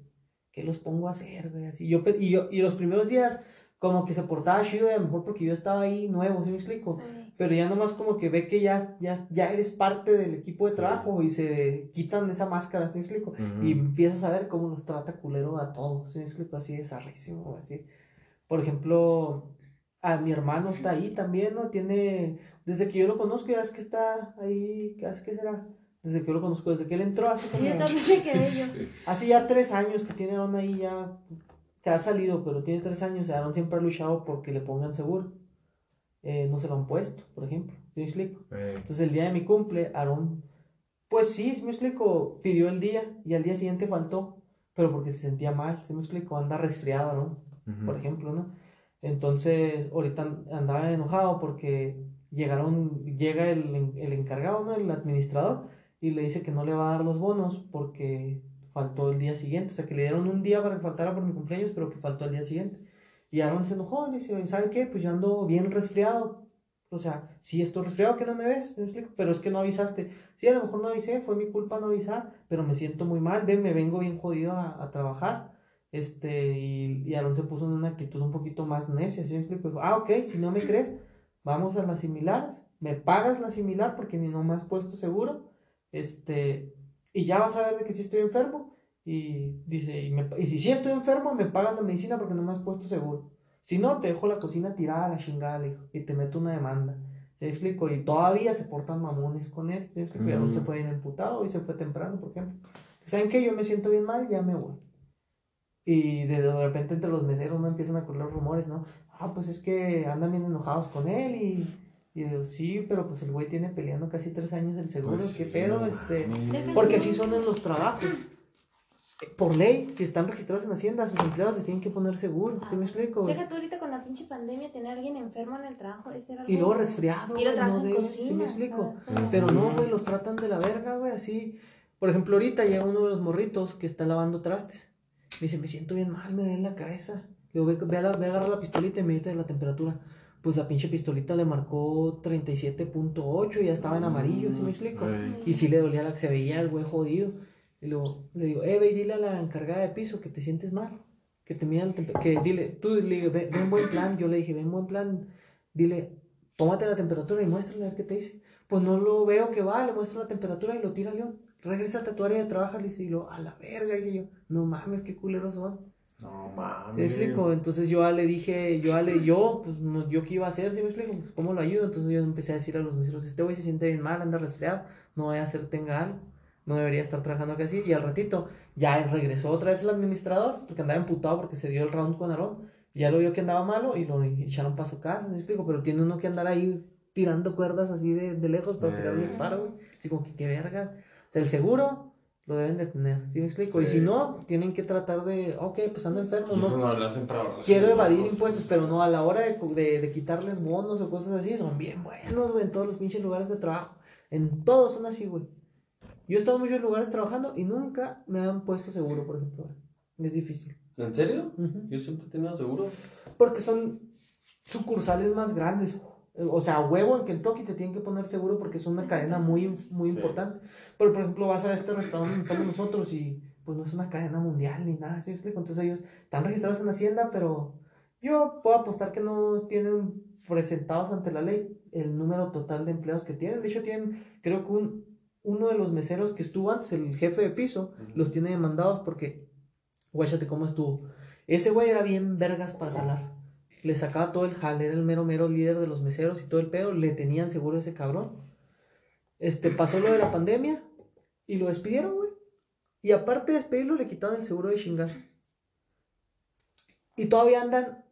¿qué los pongo a hacer, güey? Así, yo, y, yo, y los primeros días como que se portaba chido a lo mejor porque yo estaba ahí nuevo, ¿sí me explico? Ay, Pero ya nomás como que ve que ya, ya, ya eres parte del equipo de Sí. trabajo y se quitan esa máscara, ¿sí me explico? Y empiezas a ver cómo los trata culero a todos, ¿sí me explico? Así es zarrísimo, güey, así. Por ejemplo, a mi hermano está ahí también, ¿no? Tiene, desde que yo lo conozco, ya es que está ahí, ¿qué qué será? Desde que yo lo conozco, desde que él entró, hace como, Yo también me quedé yo. hace ya tres años que tiene Aaron ahí ya, que ha salido, pero tiene tres años, Aaron siempre ha luchado porque le pongan seguro. Eh, no se lo han puesto, por ejemplo, ¿sí me explico? Eh, Entonces el día de mi cumple, Aarón, pues sí, ¿sí me explico, pidió el día y al día siguiente faltó, pero porque se sentía mal, ¿sí me explico? Anda resfriado, ¿no? ujú. Por ejemplo, ¿no? Entonces ahorita andaba enojado porque llegaron, llega el, el encargado, ¿no? El administrador y le dice que no le va a dar los bonos porque faltó el día siguiente, o sea que le dieron un día para que faltara por mi cumpleaños, pero que faltó el día siguiente. Y Aaron se enojó, le dice, ¿sabe qué? Pues yo ando bien resfriado. O sea, sí estoy resfriado, que no me ves, pero es que no avisaste. Sí, a lo mejor no avisé, fue mi culpa no avisar, pero me siento muy mal, ven, me vengo bien jodido a, a trabajar. Este, y, y Aaron se puso en una actitud un poquito más necia, ¿sí me explico? Dijo, ah, ok, si no me crees, vamos a las similares, me pagas la similar porque ni no me has puesto seguro, este, y ya vas a ver de que sí estoy enfermo. Y dice, y, me- y si sí estoy enfermo, me pagas la medicina porque no me has puesto seguro. Si no, te dejo la cocina tirada a la chingada, le dijo, y te meto una demanda. ¿Se me explico? Y todavía se portan mamones con él. ¿Se me explico? Ujú. se fue bien emputado y se fue temprano, por ejemplo. ¿Saben qué? Yo me siento bien mal, ya me voy. Y de, de repente entre los meseros no empiezan a correr rumores, ¿no? Ah, pues es que andan bien enojados con él y... Y digo, sí, pero pues el güey tiene peleando casi tres años del seguro, Pues ¿qué pedo? no Este... Porque así son en los trabajos. Por ley, si están registrados en Hacienda, sus empleados les tienen que poner seguro. ¿Sí me explico? Deja tú ahorita con la pinche pandemia tener a alguien enfermo en el trabajo. ese era Y luego resfriado, Y lo no de cocina. ¿Sí me explico? Pero no, güey, los tratan de la verga, güey, así. Por ejemplo, ahorita llega uno de los morritos que está lavando trastes. Me dice, me siento bien mal, me duele la cabeza. Le digo, ve, ve a, la- ve a agarrar la pistolita y medita de la temperatura. Pues la pinche pistolita le marcó 37.8 y ya estaba en amarillo, ¿sí me explico? Y sí le dolía la que se veía el güey jodido. Y luego le digo, eh, ve y dile a la encargada de piso que te sientes mal. Que te mida la tempe- Que dile, tú le digo, ve, ve en buen plan. Yo le dije, ve en buen plan. Dile, tómate la temperatura y muéstrale a ver qué te dice. Pues no lo veo que va, le muestra la temperatura y lo tira León. Regrésate a tu área de trabajo, le dice, y lo, a la verga, dije yo, no mames, qué culeros son. No mames. ¿Sí me explico? Entonces yo ya le dije, yo ya le, yo, pues no, yo qué iba a hacer, ¿sí me explico? Pues, ¿Cómo lo ayudo? Entonces yo empecé a decir a los meseros, este güey se siente bien mal, anda resfriado, no vaya a ser tenga algo. No debería estar trabajando así. Y al ratito ya regresó otra vez el administrador, porque andaba emputado porque se dio el round con Aarón. Ya lo vio que andaba malo y lo echaron para su casa, ¿sí? Pero tiene uno que andar ahí tirando cuerdas así de, de lejos para tirar un Eh. disparo, güey. Así como que qué verga. O sea, el seguro lo deben de tener, ¿sí me explico? Y si no, tienen que tratar de, ok, pues ando enfermo, no. no lo hacen para Quiero evadir impuestos, pero no, a la hora de, de, de quitarles bonos o cosas así, son bien buenos, güey, en todos los pinches lugares de trabajo. En todos son así, güey. Yo he estado en muchos lugares trabajando y nunca me han puesto seguro, por ejemplo. Es difícil. ¿En serio? Yo siempre he tenido seguro. Porque son sucursales más grandes. O sea, huevo en Kentucky te tienen que poner seguro porque es una cadena muy, muy Sí. importante. Pero, por ejemplo, vas a este restaurante donde estamos nosotros y pues no es una cadena mundial ni nada. Entonces ellos están registrados en Hacienda, pero yo puedo apostar que no tienen presentados ante la ley el número total de empleados que tienen. De hecho, tienen, creo que un, uno de los meseros que estuvo antes, el jefe de piso, los tiene demandados porque, guáchate cómo estuvo. Ese güey era bien vergas para jalar. Le sacaba todo el jale, era el mero mero líder de los meseros y todo el pedo. Le tenían seguro a ese cabrón. Este, pasó lo de la pandemia y lo despidieron, güey. Y aparte de despedirlo, le quitaron el seguro de chingazo. Y todavía andan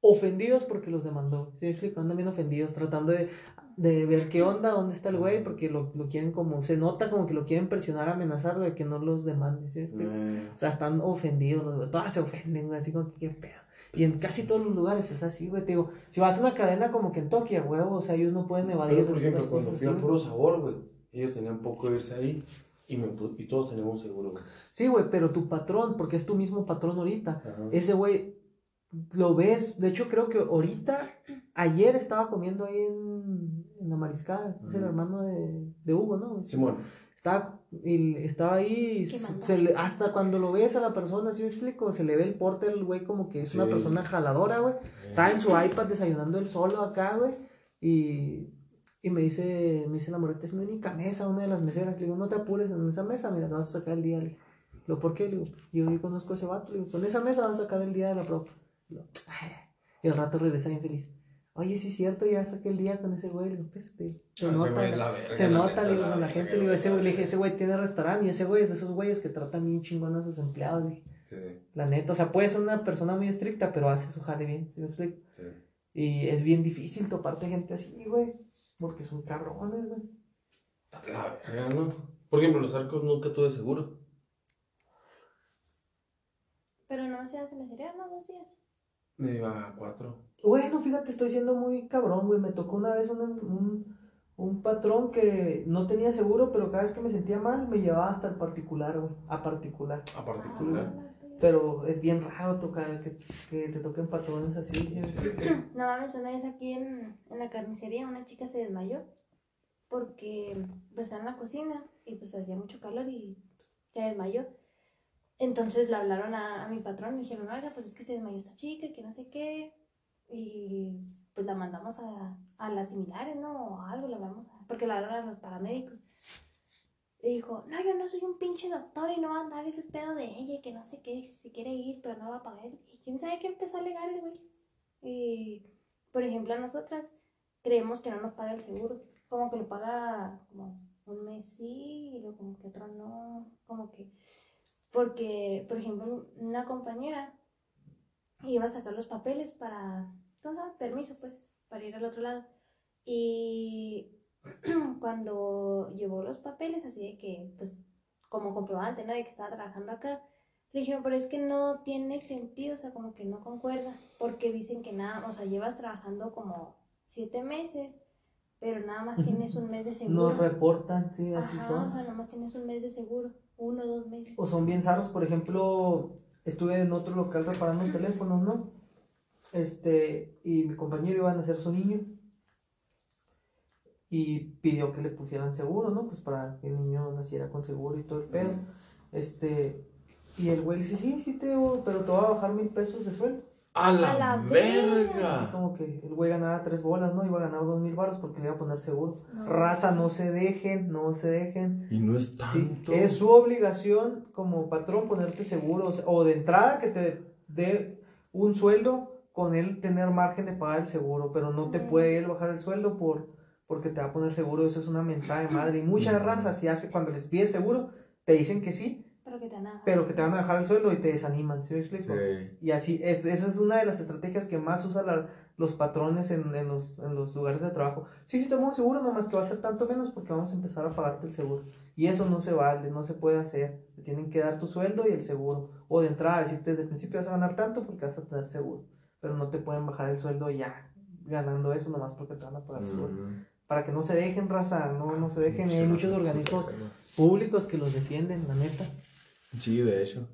ofendidos porque los demandó. ¿Sí me explico? Andan bien ofendidos, tratando de, de ver qué onda, dónde está el güey, porque lo, lo quieren como, se nota como que lo quieren presionar, amenazar de que no los demande. ¿sí me explico? Eh, O sea, están ofendidos, los güey. Todas se ofenden, güey, así como que qué pedo. Y en casi todos los lugares es así, güey. Te digo, si vas a una cadena como Kentucky, huevo, o sea, ellos no pueden evadir. Pero, por ejemplo, cuando fui a Puro Sabor, güey, ellos tenían poco de irse ahí y, me, y todos teníamos seguro, güey. Sí, güey, pero tu patrón, porque es tu mismo patrón ahorita, Ajá. ese güey lo ves. De hecho, creo que ahorita, ayer estaba comiendo ahí en, en la mariscada, es el hermano de, de Hugo, ¿no? Simón, Estaba, y estaba ahí, se le- hasta cuando lo ves a la persona, ¿sí me explico? Se le ve el porte del güey como que es Sí. una persona jaladora, güey. Estaba en su iPad desayunando él solo acá, güey. Y, y me dice, me dice la moreta, es mi única mesa, una de las meseras. Le digo, no te apures en esa mesa, mira, te vas a sacar el día. Le digo, "¿Lo ¿por qué? Le digo, yo, yo conozco a ese vato. Le digo, con esa mesa vas a sacar el día de la "Ay". Y al rato regresa bien feliz. Oye, sí es cierto, ya saqué el día con ese güey. Le digo, pues, te- se ese nota, la verga, se la nota, le digo, la con la gente. Le digo, ese güey, le dije, ese güey tiene restaurante y ese güey es de esos güeyes que tratan bien chingón a sus empleados. Le dije, Sí, la neta, o sea, puede ser una persona muy estricta, pero hace su jale bien. ¿sí me explico? sí. Y es bien difícil toparte gente así, güey. Porque son cabrones, güey. La verga, ¿no? Por ejemplo, los arcos nunca tuve seguro. Pero no se hace mesería, ¿no? Dos días. Me iba a cuatro. Bueno, fíjate, estoy siendo muy cabrón, güey. Me tocó una vez un, un, un patrón que no tenía seguro, pero cada vez que me sentía mal me llevaba hasta el particular, güey. A particular. A particular. Ah, Pero es bien raro tocar que, que te toquen patrones así. Sí. No mames, una vez aquí en, en la carnicería una chica se desmayó porque pues está en la cocina y pues hacía mucho calor y pues, se desmayó. Entonces le hablaron a, a mi patrón y dijeron, oiga, pues es que se desmayó esta chica, que no sé qué. Y pues la mandamos a, a las similares, ¿no? O algo, la hablamos, a- porque la hablaron a los paramédicos. Y dijo, no, yo no soy un pinche doctor y no va a andar ese pedo de ella que no sé qué, si quiere ir, pero no va a pagar. Y quién sabe qué empezó a alegar el güey. Y, por ejemplo, a nosotras creemos que no nos paga el seguro. Como que lo paga como un mes sí y luego como que otro no. Como que. Porque, por ejemplo, una compañera iba a sacar los papeles para. ¿Cómo se llama? Permiso, pues, para ir al otro lado. Y cuando llevó los papeles, así de que, pues, como comprobante, ¿no? De que estaba trabajando acá, le dijeron, pero es que no tiene sentido, o sea, como que no concuerda, porque dicen que nada, o sea, llevas trabajando como siete meses, pero nada más tienes un mes de seguro. Nos reportan, sí, así Ajá, son. o sea, nada más tienes un mes de seguro, uno o dos meses. O son bien zarros, por ejemplo, estuve en otro local reparando un teléfono, ¿no? Este, y mi compañero iba a nacer su niño. Y pidió que le pusieran seguro, ¿no? Pues para que el niño naciera con seguro y todo el pedo. Este, y el güey le dice, sí, sí, te, pero te voy a bajar mil pesos de sueldo. ¡A la, ¡A la Así verga! como que el güey ganaba tres bolas, ¿no? Iba a ganar dos mil baros porque le iba a poner seguro. No. Raza, no se dejen, no se dejen. Y no es Sí, tanto. es su obligación como patrón ponerte seguro o sea, o de entrada que te dé un sueldo con él tener margen de pagar el seguro, pero no te puede él bajar el sueldo por porque te va a poner seguro, eso es una mentada de madre. Y muchas razas, si hace, cuando les pides seguro, te dicen que sí, Pero que te van a dejar. pero que te van a dejar el sueldo y te desaniman, ¿sí me explico? Sí. Y así, es, esa es una de las estrategias que más usan la- los patrones en, en los, en los lugares de trabajo. Sí, sí, tenemos seguro, nomás que va a ser tanto menos porque vamos a empezar a pagarte el seguro. Y eso no se vale, no se puede hacer. Te tienen que dar tu sueldo y el seguro. O de entrada, decirte desde el principio vas a ganar tanto porque vas a tener seguro. Pero no te pueden bajar el sueldo ya ganando eso nomás porque te van a pagar seguro. Mm. Para que no se dejen, raza, no, no se dejen. Hay muchos organismos públicos que los defienden, la neta. Sí, de hecho.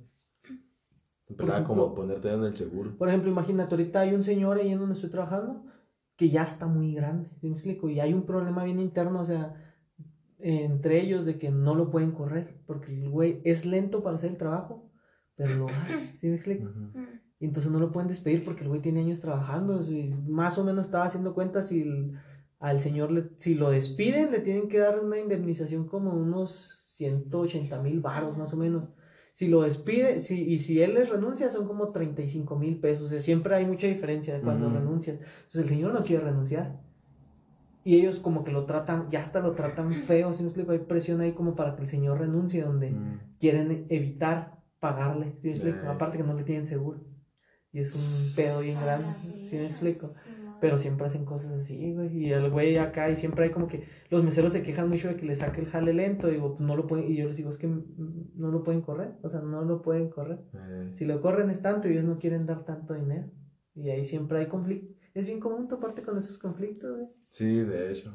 Empezaba como a ponerte en el seguro. Por ejemplo, imagínate, ahorita hay un señor ahí en donde estoy trabajando que ya está muy grande, ¿sí me explico? Y hay un problema bien interno, o sea, entre ellos de que no lo pueden correr, porque el güey es lento para hacer el trabajo, pero lo hace, ¿sí me explico? Mm. Y entonces no lo pueden despedir porque el güey tiene años trabajando, y más o menos estaba haciendo cuentas si al señor, le- si lo despiden, le tienen que dar una indemnización como unos 180 mil varos más o menos. Si lo despide, si, y si él les renuncia, son como 35 mil pesos. O sea, siempre hay mucha diferencia de cuando renuncias. Entonces el señor no quiere renunciar. Y ellos como que lo tratan, ya hasta lo tratan feo, si me explico, hay presión ahí como para que el señor renuncie, donde quieren evitar pagarle, ¿sí me explico? Aparte que no le tienen seguro. Y es un pedo bien grande, ¿sí me explico? Pero siempre hacen cosas así, güey. Y el güey acá, y siempre hay como que los meseros se quejan mucho de que le saque el jale lento. Digo, pues no lo pueden, y yo les digo, es que no lo pueden correr. O sea, no lo pueden correr. Eh, Si lo corren es tanto y ellos no quieren dar tanto dinero. Y ahí siempre hay conflicto. Es bien común toparte con esos conflictos, güey. Sí, de hecho.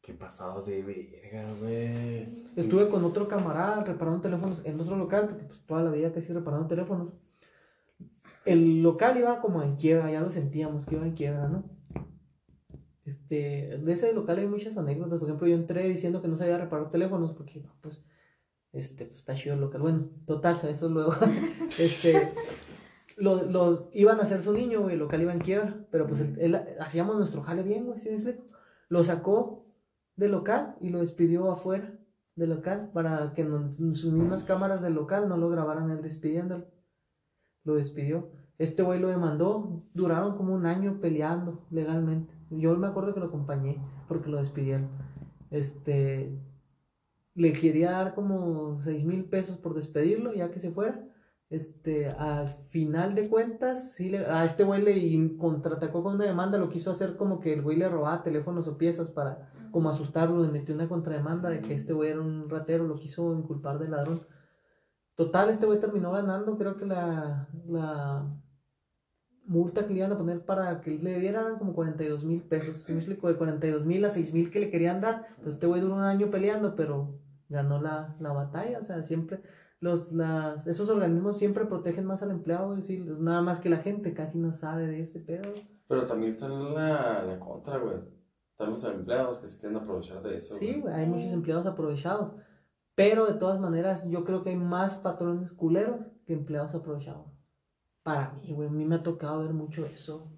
Qué pasado de verga, güey. Estuve con otro camarada reparando teléfonos en otro local, porque pues toda la vida casi reparando teléfonos. El local iba como en quiebra, ya lo sentíamos que iba en quiebra, ¿no? Este, de ese local hay muchas anécdotas. Por ejemplo, yo entré diciendo que no sabía reparar teléfonos, porque no, pues, este, pues está chido el local. Bueno, total, eso luego. este, lo, lo- iban a hacer su niño, güey, el local iba en quiebra, pero pues él- él- hacíamos nuestro jale bien, güey, ¿sí me explico? Lo sacó del local y lo despidió afuera del local para que no- sus mismas cámaras del local no lo grabaran él despidiéndolo. Lo despidió. Este güey lo demandó, duraron como un año peleando legalmente. Yo me acuerdo que lo acompañé porque lo despidieron. Este, le quería dar como seis mil pesos por despedirlo ya que se fuera. Este, al final de cuentas, sí le, a este güey le contraatacó con una demanda, lo quiso hacer como que el güey le robaba teléfonos o piezas para como asustarlo, le metió una contrademanda de que este güey era un ratero, lo quiso inculpar de ladrón. Total, este güey terminó ganando, creo que la, la multa que le iban a poner para que le dieran como 42 mil pesos. ¿Sí me explico? De 42 mil a 6 mil que le querían dar. Pues este güey duró un año peleando, pero ganó la, la batalla. O sea, siempre, los, las, esos organismos siempre protegen más al empleado. Sí, nada más que la gente casi no sabe de ese pedo. Pero también está la, la contra, güey. Están los empleados que se quieren aprovechar de eso. Sí, güey, hay muchos empleados aprovechados. Pero de todas maneras, yo creo que hay más patrones culeros que empleados aprovechados. Para mí, güey, a mí me ha tocado ver mucho eso.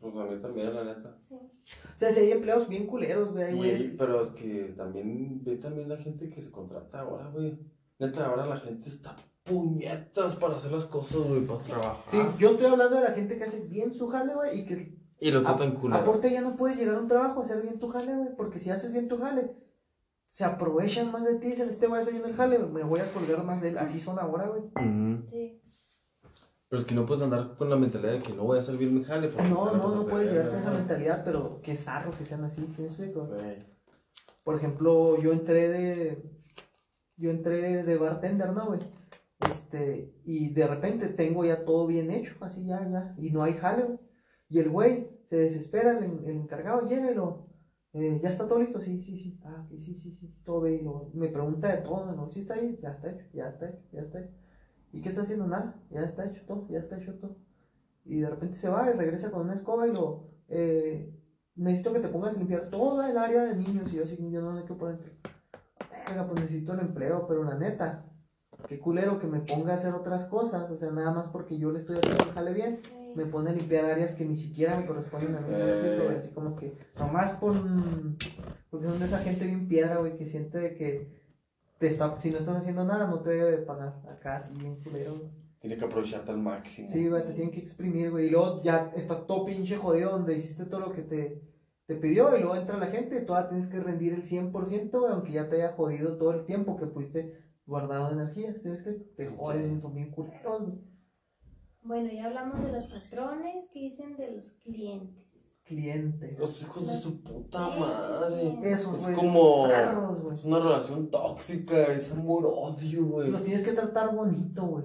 Pues a mí también, la neta. Sí. O sea, si hay empleados bien culeros, güey, hay Y- güeyes. pero es que también ve también la gente que se contrata ahora, güey. Neta, ahora la gente está puñetas para hacer las cosas, güey, para trabajar. Sí, yo estoy hablando de la gente que hace bien su jale, güey, y que Y lo tratan culero. aporte ya no puedes llegar a un trabajo a hacer bien tu jale, güey, porque si haces bien tu jale, se aprovechan más de ti, dicen, este güey hace bien el jale, me voy a colgar más de él, así son ahora, güey. Ujú. Sí. Pero es que no puedes andar con la mentalidad de que no voy a bien mi jale. No, no, no de puedes llegar con esa mentalidad, pero qué zarro que sean así, ¿sí me explico? Por ejemplo, yo entré de. Yo entré de bartender, ¿no, güey? Este, y de repente tengo ya todo bien hecho, así ya, ya, y no hay jale, güey. Y el güey se desespera, el, el encargado, llévelo. Eh, ¿Ya está todo listo? Sí, sí, sí. Ah, sí, sí, sí. Todo bien. Me pregunta de todo, ¿no? Sí, está bien, ya está hecho, ya está hecho, ya está hecho. ¿Y qué está haciendo? Nada, ya está hecho todo, ya está hecho todo. Y de repente se va y regresa con una escoba y lo. Eh, necesito que te pongas a limpiar toda el área de niños. Y yo así, yo no sé qué por dentro. Verga, pues necesito el empleo, pero la neta, qué culero que me ponga a hacer otras cosas. O sea, nada más porque yo le estoy haciendo jale bien, me pone a limpiar áreas que ni siquiera me corresponden a mí. Así como que, nomás por. Porque son de esa gente bien piedra, güey, que siente de que te está, si no estás haciendo nada, no te debe de pagar. Acá, así bien culero. Tiene que aprovecharte al máximo. Sí, güey, te tienen que exprimir, güey. Y luego ya estás todo pinche jodido donde hiciste todo lo que te te pidió y luego entra la gente, todavía tienes que rendir el 100%, güey, aunque ya te haya jodido todo el tiempo que pudiste guardado energía, ¿sí? Te joden, son bien culeros, güey. Bueno, ya hablamos de los patrones, ¿qué dicen de los clientes? Cliente. Los hijos de su puta madre. Eso, Es güey. como-. Es una relación tóxica, es amor-odio, güey. Los tienes que tratar bonito, güey.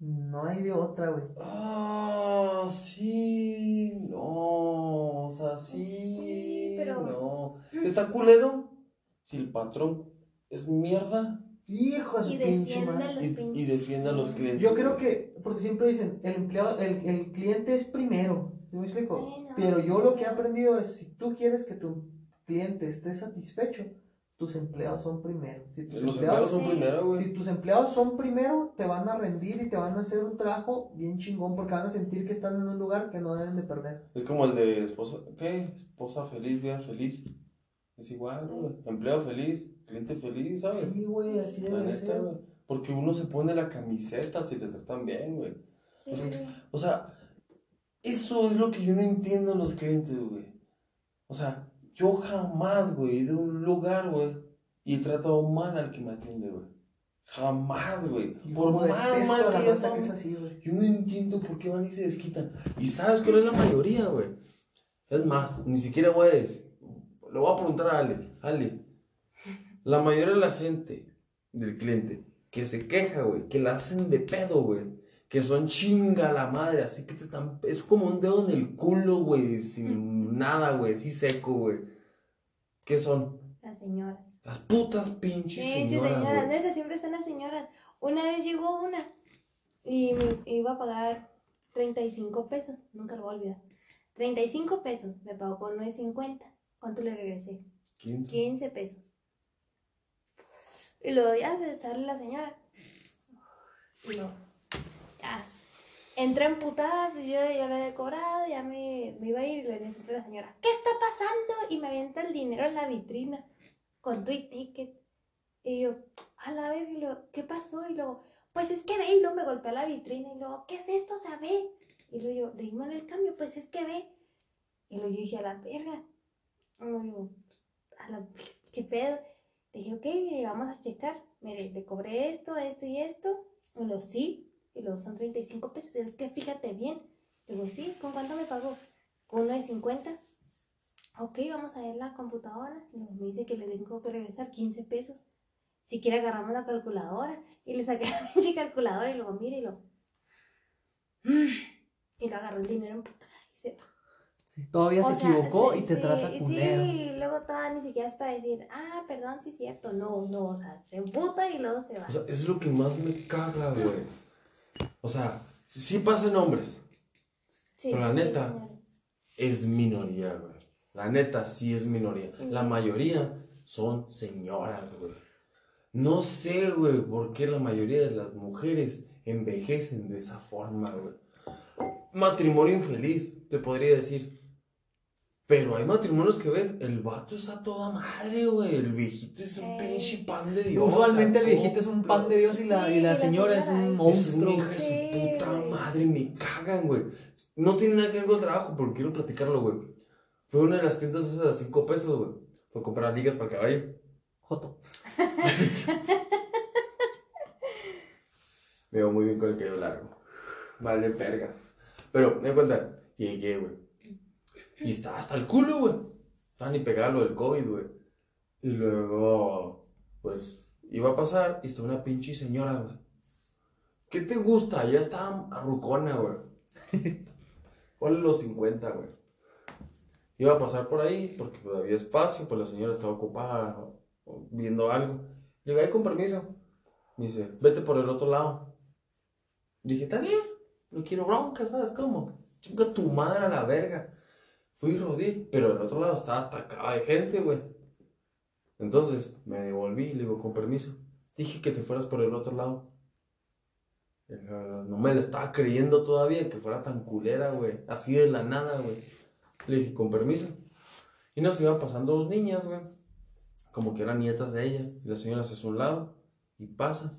No hay de otra, güey. Ah, sí, no, o sea, sí, Sí, pero- no. ¿Está culero? Si el patrón es mierda Hijo de su Y pinche madre. y, y defiende a los clientes. Yo creo que, porque siempre dicen, el empleado, el, el cliente es primero, ¿sí me explico? Bueno. Pero yo lo que he aprendido es, si tú quieres que tu cliente esté satisfecho, tus empleados son primero. Si tus Los empleados son Sí. primero, güey. Si tus empleados son primero, te van a rendir y te van a hacer un trabajo bien chingón porque van a sentir que están en un lugar que no deben de perder. Es como el de esposa, ¿qué? Esposa feliz, vida feliz. Es igual, güey. Empleado feliz, cliente feliz, ¿sabes? Sí, güey, así debe neta, ser. güey. Porque uno se pone la camiseta si te tratan bien, güey. Sí, O sea, eso es lo que yo no entiendo en los clientes, güey. O sea, yo jamás, güey, a un lugar, güey, y he tratado mal al que me atiende, güey. Jamás, güey. Por más mal que ya que es así, güey. Yo no entiendo por qué van y se desquitan. ¿Y sabes cuál es la mayoría, güey? Es más, ni siquiera voy a decir. Le voy a preguntar a Ale. Ale, la mayoría de la gente, del cliente, que se queja, güey, que la hacen de pedo, güey, que son chinga la madre, así que te están. Es como un dedo en el culo, güey, sin nada, güey, así seco, güey. ¿Qué son? La señora. Las putas pinches Pinches señoras, señoras, neta, siempre están las señoras. Una vez llegó una y me iba a pagar 35 pesos, nunca lo voy a olvidar. 35 pesos, me pagó con 9.50. ¿Cuánto le regresé? ¿Quién? 15 pesos. Y luego ya sale la señora. Y luego, ya. Entré emputada, pues yo ya había cobrado, ya me, me iba a ir y le decía a la señora, ¿qué está pasando? Y me avienta el dinero en la vitrina con tu ticket. Y yo, a la vez, y luego, ¿qué pasó? Y luego, pues es que ve, y luego me golpea la vitrina, y luego, ¿qué es esto? O sea, ve. Y luego yo, le dimos el cambio, pues es que ve. Y luego yo dije, a la verga. Y luego a la, ¿qué pedo? Le dije, ok, vamos a checar. Mire, le cobré esto, esto y esto. Y luego, sí. Y luego son 35 pesos. Y es que fíjate bien. Luego, sí, ¿con cuánto me pagó? Con uno de 50. Ok, vamos a ver la computadora. Y luego me dice que le tengo que regresar 15 pesos. Si quiere agarramos la calculadora. Y le saqué la pinche calculadora y luego mire y lo... Y lo agarró el dinero y se va. Sí, todavía se O sea, equivocó sí, y te sí, trata sí, culero. y luego todavía ni siquiera es para decir, ah, perdón, sí es cierto. No, no, o sea, se emputa y luego se va. O sea, es lo que más me caga, güey. O sea, sí pasan hombres. Sí, pero la sí, neta, es minoría, güey. La neta sí es minoría. La mayoría son señoras, güey. No sé, güey, por qué la mayoría de las mujeres envejecen de esa forma, güey. Matrimonio infeliz, te podría decir. Pero hay matrimonios que ves, el vato es a toda madre, güey. El viejito es un pinche pan de Dios. Usualmente o el viejito es un pan de Dios y la, Sí, y la la señora es un monstruo. es una hija de su puta madre, me cagan, güey. No tiene nada que ver con el trabajo, pero quiero platicarlo, güey. Fue una de las tiendas esas de 5 pesos, güey. Fue a comprar ligas para el caballo. Joto. Me veo muy bien con el cabello largo. Vale, verga. Pero, me cuenta, llegué, güey. Y estaba hasta el culo, güey. Estaba ni pegado del COVID, güey. Y luego, pues, iba a pasar y estaba una pinche señora, güey. ¿Qué te gusta? Ya estaba arrucona, güey. Ponle los 50, güey. Iba a pasar por ahí porque pues, había espacio, pues la señora estaba ocupada viendo algo. Le digo, con permiso. Dice, vete por el otro lado. Dije, está bien, no quiero bronca, ¿sabes cómo? Chinga tu madre a la verga. Fui y rodé, pero del otro lado estaba hasta de gente, güey. Entonces me devolví, le digo, con permiso. Dije que te fueras por el otro lado. No me la estaba creyendo todavía que fuera tan culera, güey. Así de la nada, güey. Le dije, con permiso. Y nos iban pasando dos niñas, güey. Como que eran nietas de ella. Y la señora se hace un lado y pasa.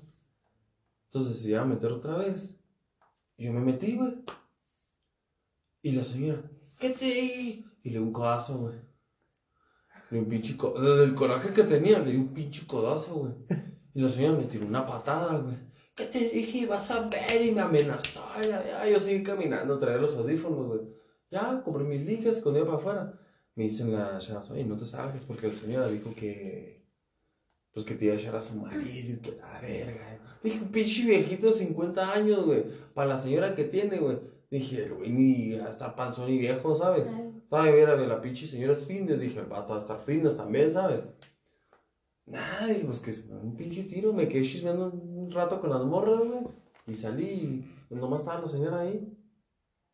Entonces se iba a meter otra vez. Y yo me metí, güey. Y la señora, ¿qué te? Y le dio un codazo, güey. Le di un pinche codazo. Desde el coraje que tenía, le di un pinche codazo, güey. Y la señora me tiró una patada, güey. ¿Qué te dije? Ibas a ver y me amenazó. Ya, ya, yo seguí caminando, traía los audífonos, güey. Ya, compré mis ligas iba para afuera, me dicen la chava, oye, no te salgas porque la señora dijo que. Pues que te iba a echar a su marido y que la verga. Dije, pinche viejito de 50 años, güey. Para la señora que tiene, güey. Dije, güey, ni hasta panzón y viejo, ¿sabes? Ay, mira, de la pinche señora es fitness. Dije, el vato va a estar fitness también, ¿sabes? Nada, dije, pues que es un pinche tiro. Me quedé chismeando un rato con las morras, güey. Y salí y nomás estaba la señora ahí.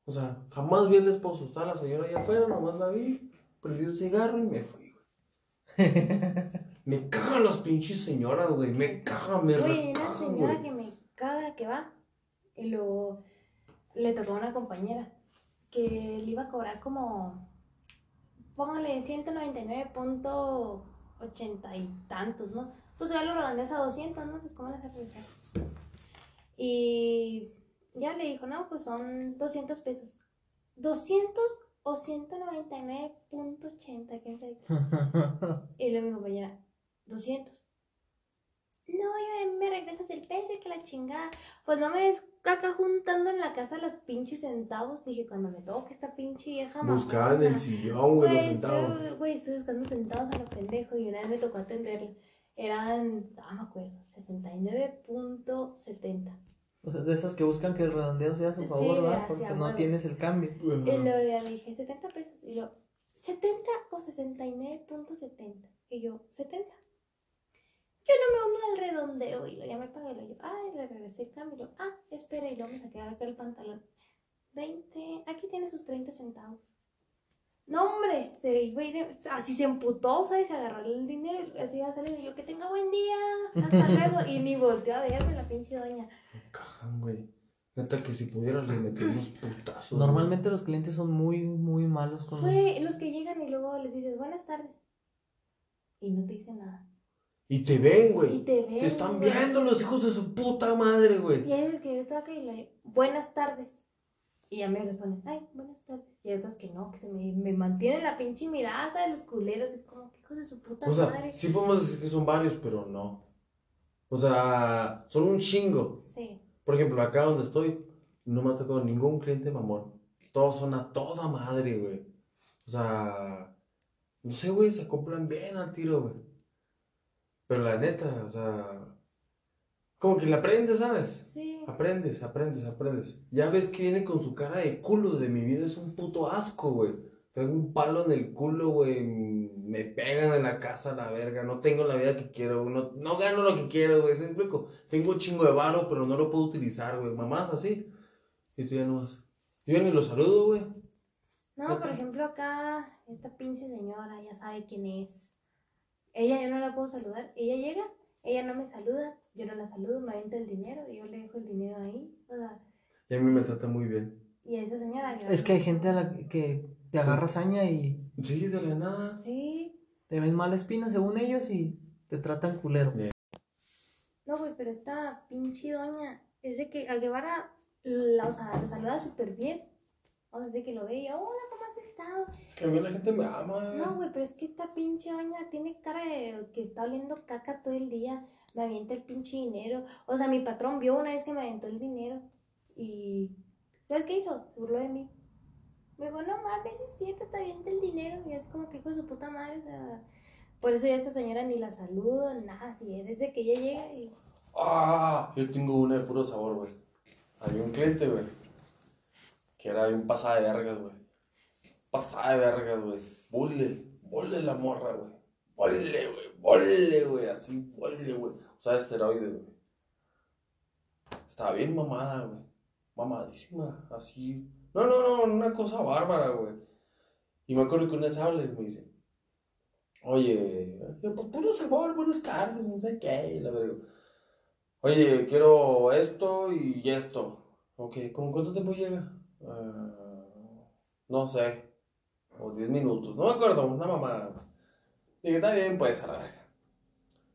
O sea, jamás vi al esposo. Estaba la señora ahí afuera, nomás la vi. Prendí un cigarro y me fui, güey. me cagan las pinches señoras, güey. Me cagan, me Oye, una señora güey. que me caga que va y luego le tocó a una compañera que le iba a cobrar como, póngale 199.80 y tantos, ¿no? Pues ya lo redondeas a 200, ¿no? Pues cómo le hace regresar. Y ya le dijo, no, pues son 200 pesos. 200 o 199.80, quién sabe. Y luego mi compañera, 200. No, ya me regresas el peso y que la chingada. Pues no me ves acá juntando en la casa los pinches centavos. Dije, cuando me toque esta pinche vieja Buscaba en el sillón, güey, los centavos. Güey, estoy buscando centavos a lo pendejo y una vez me tocó atenderle. Eran, ah, me acuerdo, 69.70. O sea, de esas que buscan que el redondeo sea a su Sí, favor, ¿verdad? hacia Porque no huevo. tienes el cambio. Y luego ya le dije, 70 pesos. Y yo, 70 o 69.70. Y yo, 70. Yo no me uno al redondeo. Y lo ya me pagué. Lo yo, ay, le regresé el cambio. Ah, espera. Y luego me saqué acá el pantalón. 20, aquí tiene sus 30 centavos. No, hombre, se iba a ir, así se emputó, ¿sabes? Se agarró el dinero y así iba a salir. Y yo, que tenga buen día, hasta luego. Y ni volteó a verme la pinche doña. Me cagan, güey. Neta que si pudiera le metí unos putazos. Normalmente los clientes son muy, muy malos con los... Fue los que llegan y luego les dices, buenas tardes. Y no te dicen nada. Y te ven, Y güey. te ven. Te están güey. viendo los hijos de su puta madre, güey. Y hay veces que yo estoy acá y le digo, buenas tardes. Y ya me responden, ay, buenas tardes. Y hay otros que no, que se me, me mantienen la pinche mirada de los culeros. Es como, que hijos de su puta O sea, madre. sí podemos decir que son varios, pero no. O sea, son un chingo. Sí. Por ejemplo, acá donde estoy, no me ha tocado ningún cliente mamón. Todos son a toda madre, güey. O sea, no sé, güey, se acoplan bien al tiro, güey. Pero la neta, o sea, como que la aprendes, ¿sabes? Sí. Aprendes, aprendes, aprendes. Ya ves que viene con su cara de culo de mi vida, es un puto asco, güey. Traigo un palo en el culo, güey. Me pegan en la casa la verga. No tengo la vida que quiero, güey. No, no gano lo que quiero, güey. ¿Se explico? Tengo un chingo de varo, pero no lo puedo utilizar, güey. Mamás así. Y tú ya no vas. Yo ya ni lo saludo, güey. No, por ejemplo, acá, esta pinche señora ya sabe quién es. Ella yo no la puedo saludar. Ella llega, ella no me saluda, yo no la saludo, me avienta el dinero y yo le dejo el dinero ahí. O sea, Y a mí me trata muy bien. y a esa señora. Es que hay gente a la que te agarra saña y Sí, de la nada. Sí. te ven mala espina según ellos y te tratan culero. No, güey, pero esta pinche doña es de que a Guevara, la, o sea, lo saluda súper bien. O sea, es de que lo ve y, hola, ¿cómo has estado? Es que a mí la gente me ama. No, güey, pero es que esta pinche doña tiene cara de que está oliendo caca todo el día. Me avienta el pinche dinero. O sea, mi patrón vio una vez que me aventó el dinero. Y. ¿Sabes qué hizo? Se burló de mí. Me dijo, no mames, es cierto, te avienta el dinero. Y es como que hijo de su puta madre. O sea, por eso ya esta señora ni la saludo, nada. Así es desde que ella llega y. Ah, yo tengo una de puro sabor, güey. Había un cliente, güey, que era un pasada de vergas, güey. Pasada de vergas, güey. Bolle, bolle la morra, güey. Bolle, güey, bolle, güey. Así, bolle, güey. O sea, esteroides, güey. Estaba bien mamada, güey. Mamadísima, así. No, no, no, una cosa bárbara, güey. Y me acuerdo que una vez habla y me dice, oye, pues, puro sabor, buenas tardes, no sé qué, la verga. Oye, quiero esto y esto. Ok, ¿con cuánto tiempo llega? Ah, no sé. O 10 minutos. No me acuerdo, una mamá. Dije, está bien, pues, a la verga.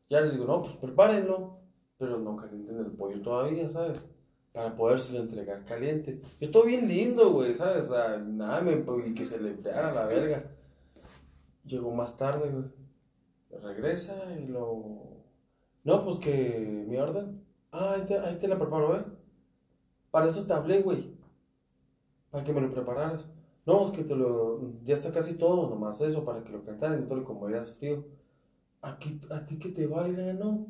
Ya les digo, no, pues prepárenlo. Pero no calienten el pollo todavía, ¿sabes? Para podérselo entregar caliente. Yo todo bien lindo, güey, ¿sabes? Nada, me, y que se le enfriara a la verga. llegó más tarde, güey. Regresa y lo. No, pues que mi orden. Ah, ahí te, ahí te la preparo, ¿eh? Para eso te hablé, güey. Para que me lo prepararas. No, es que te lo. Ya está casi todo, nomás eso, para que lo cantaras no te lo comerías frío. Aquí, a ti que te valga, no.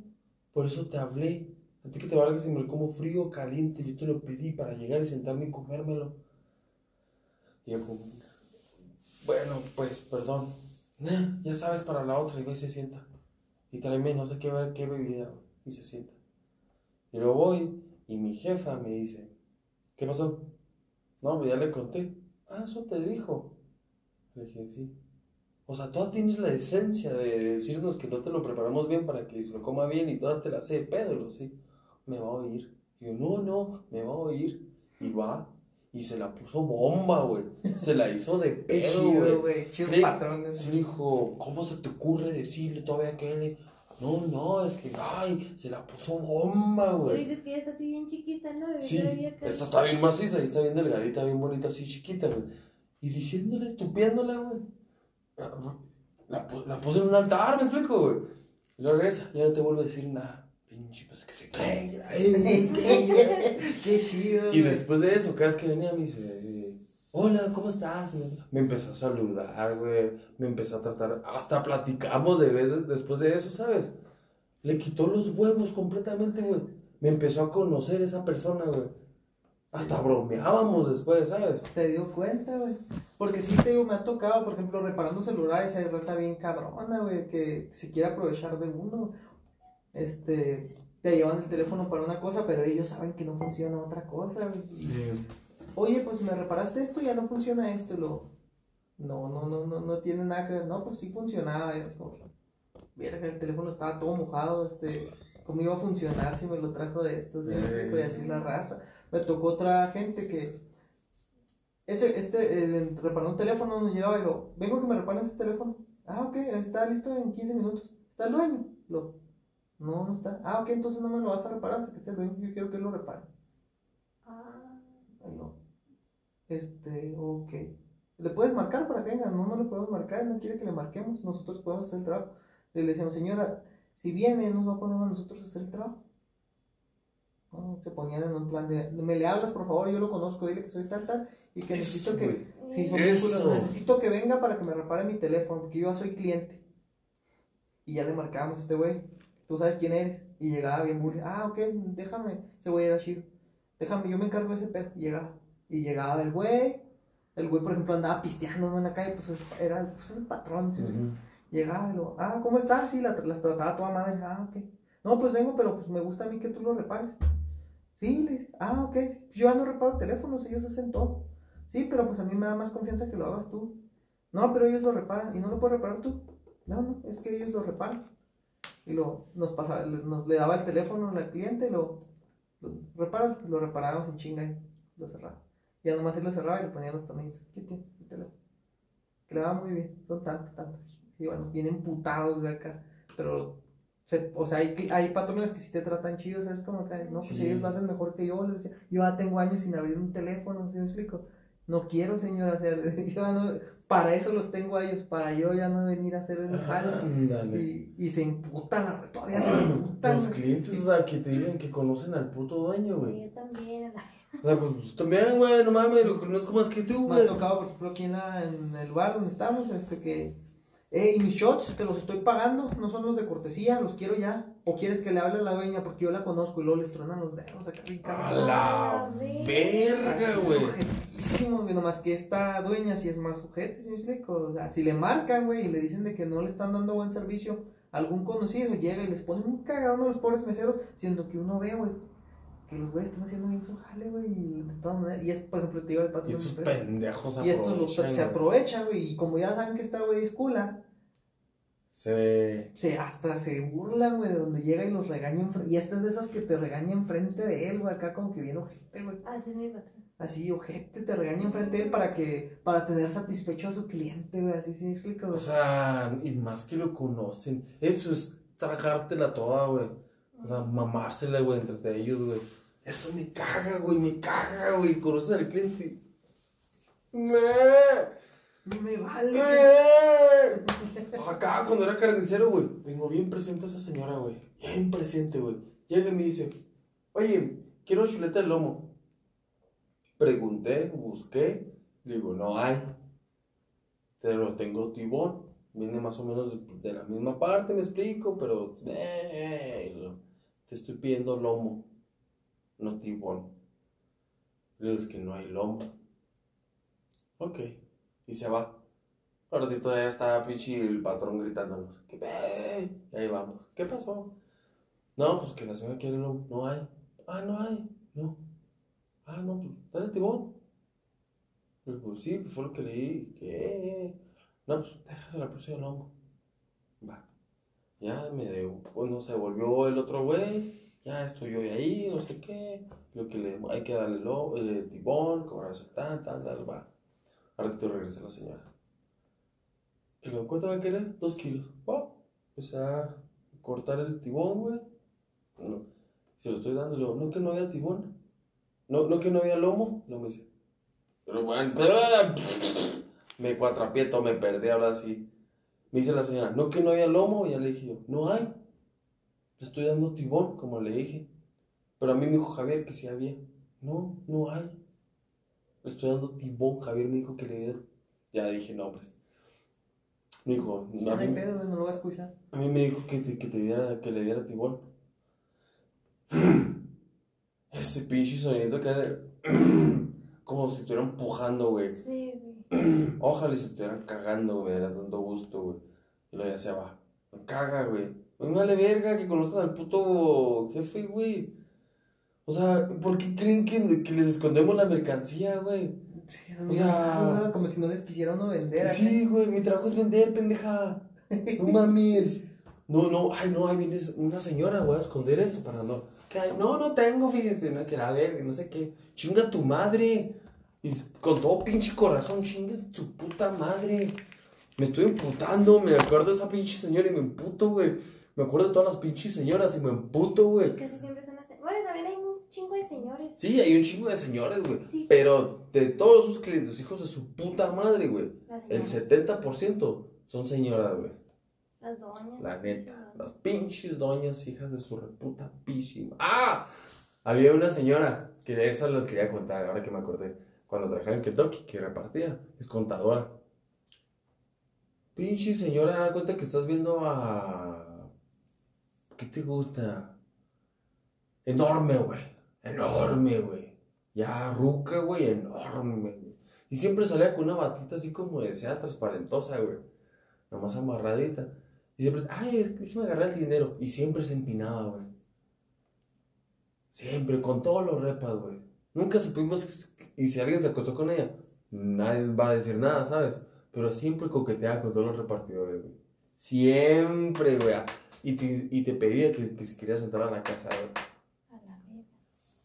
Por eso te hablé. A ti que te valga si me lo como frío caliente. Yo te lo pedí para llegar y sentarme y comérmelo. Y yo bueno, pues, perdón. Ya sabes para la otra. Y va y se sienta. Y tráeme no sé qué, qué bebida. Y se sienta. Y luego voy y mi jefa me dice, ¿qué pasó? No, pues ya le conté. Ah, eso te dijo. Le dije, sí. O sea, tú tienes la esencia de decirnos que no te lo preparamos bien para que se lo coma bien y toda te la hace de pedo, lo sí. Me va a oír. Y yo, no, no, me va a oír. Y va. Y se la puso bomba, güey. Se la hizo de pedo, güey. Sí, patrones. Sí, dijo, ¿cómo se te ocurre decirle todavía que él? No, no, es que, ay, se la puso bomba, Tú güey. dices que ya está así bien chiquita, ¿no? De Sí, esta está bien maciza y está bien delgadita, bien bonita, así chiquita, güey. Y diciéndole, tupiéndola, güey. La, la puse en un altar, me explico, güey. Y luego regresa, ya no te vuelve a decir nada. Pinche, pues que se cree. Qué chido. Y después de eso, cada vez que venía me dice, hola, ¿cómo estás? Me empezó a saludar, güey. Me empezó a tratar, hasta platicamos de veces después de eso, ¿sabes? Le quitó los huevos completamente, güey. Me empezó a conocer esa persona, güey. Hasta bromeábamos después, ¿sabes? Se dio cuenta, güey. Porque sí te digo, me ha tocado, por ejemplo, reparando celulares, hay raza bien cabrona, güey, que se quiere aprovechar de uno. Este, te llevan el teléfono para una cosa, pero ellos saben que no funciona otra cosa, güey. Y, Oye, pues me reparaste esto, ya no funciona esto, y lo. No, no, no, no, no tiene nada que ver. No, pues sí funcionaba, es como que. El teléfono estaba todo mojado, este. ¿Cómo iba a funcionar si me lo trajo de estos? Y Eh. y así la raza. Me tocó otra gente que ese, este, el, reparó un teléfono, nos llegaba y lo, vengo que me reparen ese teléfono. Ah, ok, está listo en 15 minutos. ¿Está el dueño? Lo, no, no está. Ah, ok, entonces no me lo vas a reparar hasta que esté el dueño. Yo quiero que lo repare. Ah, Ahí no. Este, ok. ¿Le puedes marcar para que venga? No, no le podemos marcar, no quiere que le marquemos. Nosotros podemos hacer el trabajo. Le decíamos, señora, si viene, nos va a poner a nosotros a hacer el trabajo. No, se ponían en un plan de, me le hablas, por favor, yo lo conozco, dile que soy tal, tal, y que necesito que. Sí. Necesito que venga para que me repare mi teléfono, porque yo ya soy cliente. Y ya le marcábamos a este güey. Tú sabes quién eres. Y llegaba bien burro. Ah, ok, déjame. Ese güey era chido. Déjame, yo me encargo de ese pedo. Y llegaba. Y llegaba el güey. El güey, por ejemplo, andaba pisteando en la calle. Pues es- era pues, es el patrón. ¿sí? Ujú. Llegaba y lo, ah, ¿cómo estás? Sí, la, las trataba toda madre. Ah, ok. No, pues vengo, pero pues me gusta a mí que tú lo repares. Sí, le ah, ok. Yo ya no reparo teléfonos, ellos hacen todo. Sí, pero pues a mí me da más confianza que lo hagas tú. No, pero ellos lo reparan. ¿Y no lo puedes reparar tú? No, no, es que ellos lo reparan. Y lo, nos, pasaba, nos le daba el teléfono al cliente, lo, lo repara, lo reparábamos en chinga y lo cerraba. Ya nomás él lo cerraba y le ponía los tornillos. ¿Qué tiene? Que le va muy bien, son tantos, tantos. Y bueno, vienen putados de acá. Pero, se- o sea, hay, hay patrones que sí te tratan chido, ¿sabes? Como que, no, pues ellos lo hacen mejor que yo. les decía, yo ya tengo años sin abrir un teléfono, ¿sí me explico? No quiero, señora, o sea, yo ya no, para eso los tengo a ellos, para yo ya no venir a hacer el jale. Ándale. Y, y se imputan, la- todavía se imputan. Los clientes, o sea, que te digan que conocen al puto dueño, güey. yo también. O sea, pues también, güey, no mames, lo conozco más que tú, Me güey. ha tocado, por ejemplo, aquí en, la- en el bar donde estamos, este que. Eh, y mis shots, que los estoy pagando, no son los de cortesía, los quiero ya. O quieres que le hable a la dueña porque yo la conozco y luego les tronan los dedos acá bien A cabrón. la verga, Así, güey. ojetísimo, güey, nomás que esta dueña sí es más sujeta, ¿sí me explico? O sea, si le marcan, güey, y le dicen de que no le están dando buen servicio a algún conocido, llega y les pone un cagadón a los pobres meseros, siendo que uno ve, güey, que los güeyes están haciendo bien su jale, güey, y de todas maneras, y es, por ejemplo, te digo, el Y patrón de estos empresa. pendejos Y estos los- aprovechan, se güey. aprovechan, güey, y como ya saben que esta güey es cula, Se... se, hasta se burlan, güey, de donde llega y los regaña Y esta es de esas que te regaña enfrente de él, güey, acá como que bien ojete, güey. Así es mi patrón. Así, ojete, te regaña enfrente de él para que, para tener satisfecho a su cliente, güey, así sí me explico, O güey. sea, y más que lo conocen. Eso es tragártela toda, güey. O sea, mamársela, güey, entre ellos, güey. Eso me caga, güey, me caga, güey. Conoces al cliente. ¡Me! Me vale. ¡Me! acá, cuando era carnicero, güey, tengo bien presente a esa señora, güey. Bien presente, güey. Llega y me dice, oye, quiero chuleta de lomo. Pregunté, busqué, digo, no hay. Pero tengo tibón. Viene más o menos de, de la misma parte, me explico, pero eh, te estoy pidiendo lomo, no tibón. Le digo, es que no hay lomo. Ok, y se va. Ahora sí todavía está pinche el patrón gritándonos. ¿Qué pe-? Y ahí vamos. ¿Qué pasó? No, pues que la señora quiere lomo. No hay. Ah, no hay. No. Ah, no, pues dale tibón. Pues, pues sí, pues fue lo que leí. ¿Qué? No, pues déjase la próxima lomo. Va. Ya me debo. Pues no se volvió el otro güey. Ya estoy yo ahí, no sé qué. Lo que le hay que darle lo, eh, tibón, cobrarse tal, tal, tal, va. Ahora te regresa la señora. Y luego, ¿cuánto va a querer? Dos kilos. Va. Empecé a cortar el tibón, güey. No. Se lo estoy dando. y luego, ¿no que no había tibón? ¿No, no que no había lomo? Lo me dice. Pero bueno, me cuatrapié todo, me perdí ahora sí. Me dice la señora, ¿no que no había lomo? Y ya le dije yo, no hay. Le estoy dando tibón, como le dije. Pero a mí me dijo Javier que sí había. No, no hay. Le estoy dando tibón. Javier me dijo que le diera. Ya dije, no, pues. Me dijo, No a hay mí, pedo, no lo voy a escuchar. a mí me dijo que, te- que, te diera, que le diera tibón. Ese pinche sonido que hace. Como si estuviera empujando, güey. Sí, güey. Ojalá se estuvieran cagando, güey, daría dando gusto, güey. Y luego ya se va. Me caga, güey. Me vale verga que conozcan al puto jefe, güey. O sea, ¿por qué creen que, que les escondemos la mercancía, güey? Sí, O sea- como si no les quisiera uno vender. Sí, güey, mi trabajo es vender, pendeja. No mames. No, no, ay, no, ahí viene una señora, voy a esconder esto para no. ¿Qué hay? No, no tengo, fíjese, no, que la verga, no sé qué. Chinga tu madre. Y con todo pinche corazón, chinga tu puta madre. Me estoy emputando, me acuerdo de esa pinche señora y me emputo, güey. Me acuerdo de todas las pinches señoras y me emputo, güey. Casi siempre son las. Bueno, también hay un chingo de señores. Sí, hay un chingo de señores, güey. Sí. Pero de todos sus clientes, hijos de su puta madre, güey. Las El señoras. 70% son señoras, güey. Las doñas. La neta, Las- las pinches doñas, hijas de su reputa písima. ¡Ah! Había una señora, que esas las quería contar, ahora que me acordé, cuando trabajaba en Kentucky, que repartía, es contadora. Pinche señora, da cuenta que estás viendo a... ¿Qué te gusta? Enorme, güey. Enorme, güey. Ya ruca, güey, enorme. Y siempre salía con una batita así como de seda transparentosa, güey. Nomás amarradita. Y siempre, ay, déjame agarrar el dinero. Y siempre se empinaba, güey. Siempre, con todos los repas, güey. Nunca supimos, y si alguien se acostó con ella, nadie va a decir nada, ¿sabes? Pero siempre coqueteaba con todos los repartidores, güey. Siempre, güey. Y te, y te pedía que, que si querías entrar a la casa, güey. A la verga.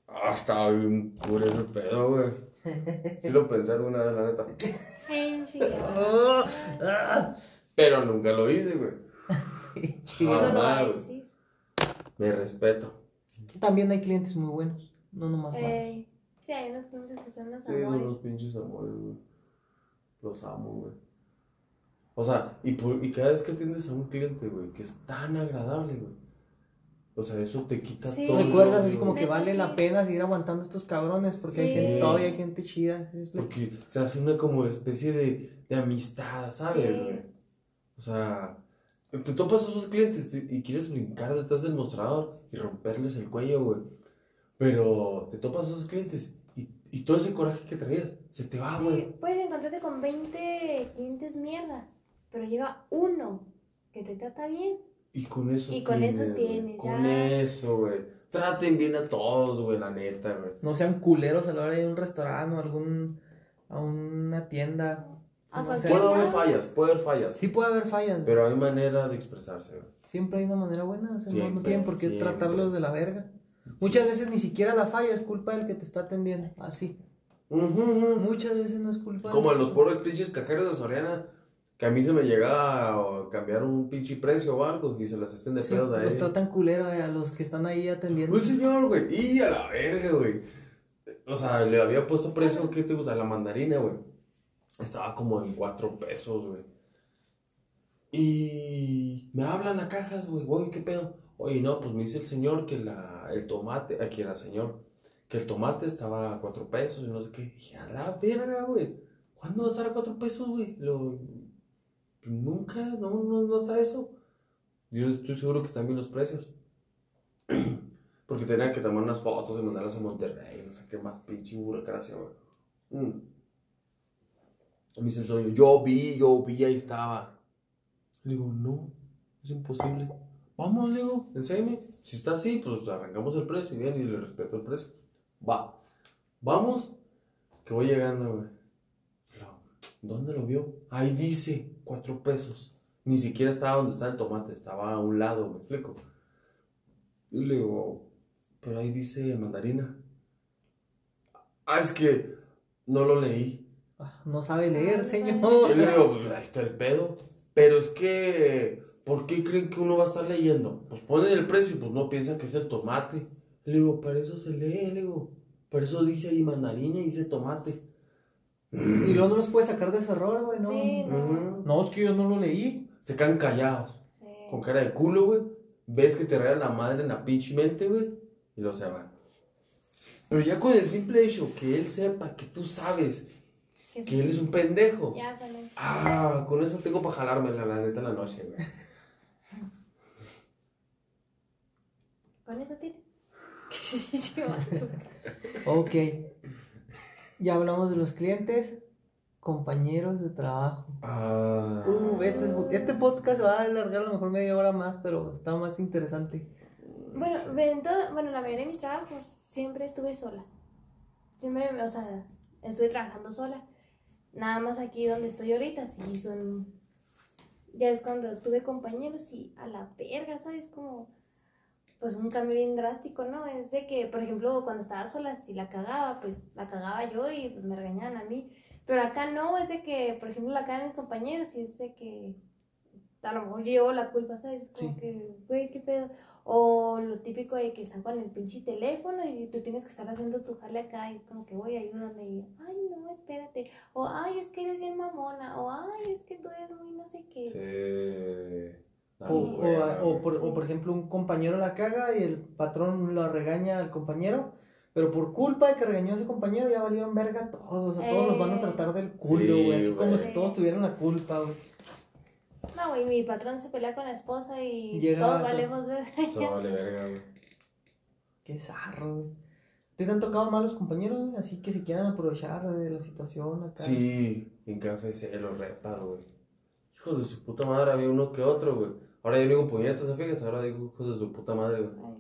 Ah, estaba bien cura ese pedo, güey. Sí lo pensé alguna vez, la neta. Pero nunca lo hice, güey. No Jamás, güey. decir. Me respeto. También hay clientes muy buenos, no nomás malos. Ey, Sí, hay unos clientes que son unos Sí, son amores. unos pinches amores, güey. Los amo, güey. O sea, y, por- y cada vez que atiendes a un cliente, güey, que es tan agradable, güey. O sea, eso te quita Sí. todo. ¿Recuerdas así como que vale sí. la pena seguir aguantando a estos cabrones? Porque hay gente, todavía hay gente chida. Porque se hace una como especie de, de amistad, ¿sabes, güey? O sea, te topas a esos clientes y y quieres brincar detrás del mostrador y romperles el cuello, güey. Pero te topas a esos clientes y, y todo ese coraje que traías se te va, güey. Sí, puedes encontrarte con 20 clientes mierda, pero llega uno que te trata bien. Y con eso Y con eso güey. tienes, Con ya. eso, güey. Traten bien a todos, güey, la neta, güey. No sean culeros a la hora de ir a un restaurante o algún, a una tienda. A No cualquier. Puede haber lado. fallas, puede haber fallas. Sí puede haber fallas, Pero hay manera de expresarse, güey. siempre hay una manera buena, o sea, no- no, Siempre, tienen por qué siempre. tratarlos de la verga. Muchas veces ni siquiera la falla es culpa del que te está atendiendo, así. Ujú, ujú. Muchas veces no es culpa Como en los pobres pinches cajeros de Soriana, que a mí se me llega a cambiar un pinche precio o algo y se las hacen de Sí, pedo de los ahí. tratan culero eh, a los que están ahí atendiendo. Un señor, güey, y a la verga, güey. O sea, le había puesto precio, ¿qué te gusta? La mandarina, güey. Estaba como en cuatro pesos, güey. Y me hablan a cajas, güey. Oye, ¿qué pedo? Oye, no, pues me dice el señor que la, el tomate, aquí era señor, que el tomate estaba a cuatro pesos y no sé qué. dije, a la verga, güey. ¿Cuándo va a estar a cuatro pesos, güey? Lo... Nunca, no, no, no está eso. Yo estoy seguro que están bien los precios. Porque tenían que tomar unas fotos y mandarlas a Monterrey. No sé qué más pinche burocracia, güey. Mm. Me dice el dueño, yo vi, yo vi, ahí estaba. Le digo, no, es imposible. Vamos, le digo, enséñame. Si está así, pues arrancamos el precio y bien, y le respeto el precio. Va, vamos, que voy llegando, güey. ¿Dónde lo vio? Ahí dice, cuatro pesos. Ni siquiera estaba donde está el tomate, estaba a un lado, me explico. Y le digo, pero ahí dice mandarina. Ah, es que no lo leí. Ah, No sabe leer, señor. Y le digo, pues ahí está el pedo. Pero es que, ¿por qué creen que uno va a estar leyendo? Pues ponen el precio y pues no piensan que es el tomate. Le digo, para eso se lee, le digo. Para eso dice ahí mandarina y dice tomate. Y luego no los puede sacar de ese error, güey, ¿no? Sí, no. No, es que yo no lo leí. Se quedan callados, Sí. con cara de culo, güey. Ves que te regan la madre en la pinche mente, güey. Y lo se van. Pero ya con el simple hecho que él sepa que tú sabes Que que él es un pendejo. Ya, con él. Ah, con eso tengo para jalarme la neta en la noche, güey. ¿Con eso tiene? Ok. Ya hablamos de los clientes, compañeros de trabajo. Ah. Uh, este, es- este podcast va a alargar a lo mejor media hora más, pero está más interesante. Bueno, en todo- bueno, la mayoría de mis trabajos siempre estuve sola. Siempre, o sea, estuve trabajando sola. Nada más aquí donde estoy ahorita, sí son... Ya es cuando tuve compañeros y a la verga, ¿sabes? Como, pues un cambio bien drástico, ¿no? Es de que, por ejemplo, cuando estaba sola, si la cagaba, pues la cagaba yo y pues me regañaban a mí. Pero acá no, es de que, por ejemplo, la cagan mis compañeros y es de que a lo mejor yo la culpa, ¿sabes? Como Sí. que, güey, qué pedo. O lo típico de que están con el pinche teléfono y tú tienes que estar haciendo tu jale acá y como que, güey, ayúdame. Y, ay, no, espérate. O, ay, es que eres bien mamona. O, ay, es que tú eres muy no sé qué. Sí. O, o- o por, o por ejemplo, un compañero la caga y el patrón lo regaña al compañero, pero por culpa de que regañó a ese compañero ya valieron verga todos. A todos los van a Eh. tratar del culo, Sí, güey. Así como si todos tuvieran la culpa, güey. No, güey, mi patrón se pelea con la esposa y Llega- todos valemos ver. No vale verga, güey. Qué zarro, güey. ¿Te han tocado malos compañeros, güey? Así que se quieran aprovechar de la situación acá. Sí, en café se lo repa, güey. Hijos de su puta madre, había uno que otro, güey. Ahora yo digo puñetas, fíjate, ahora digo hijos de su puta madre, güey.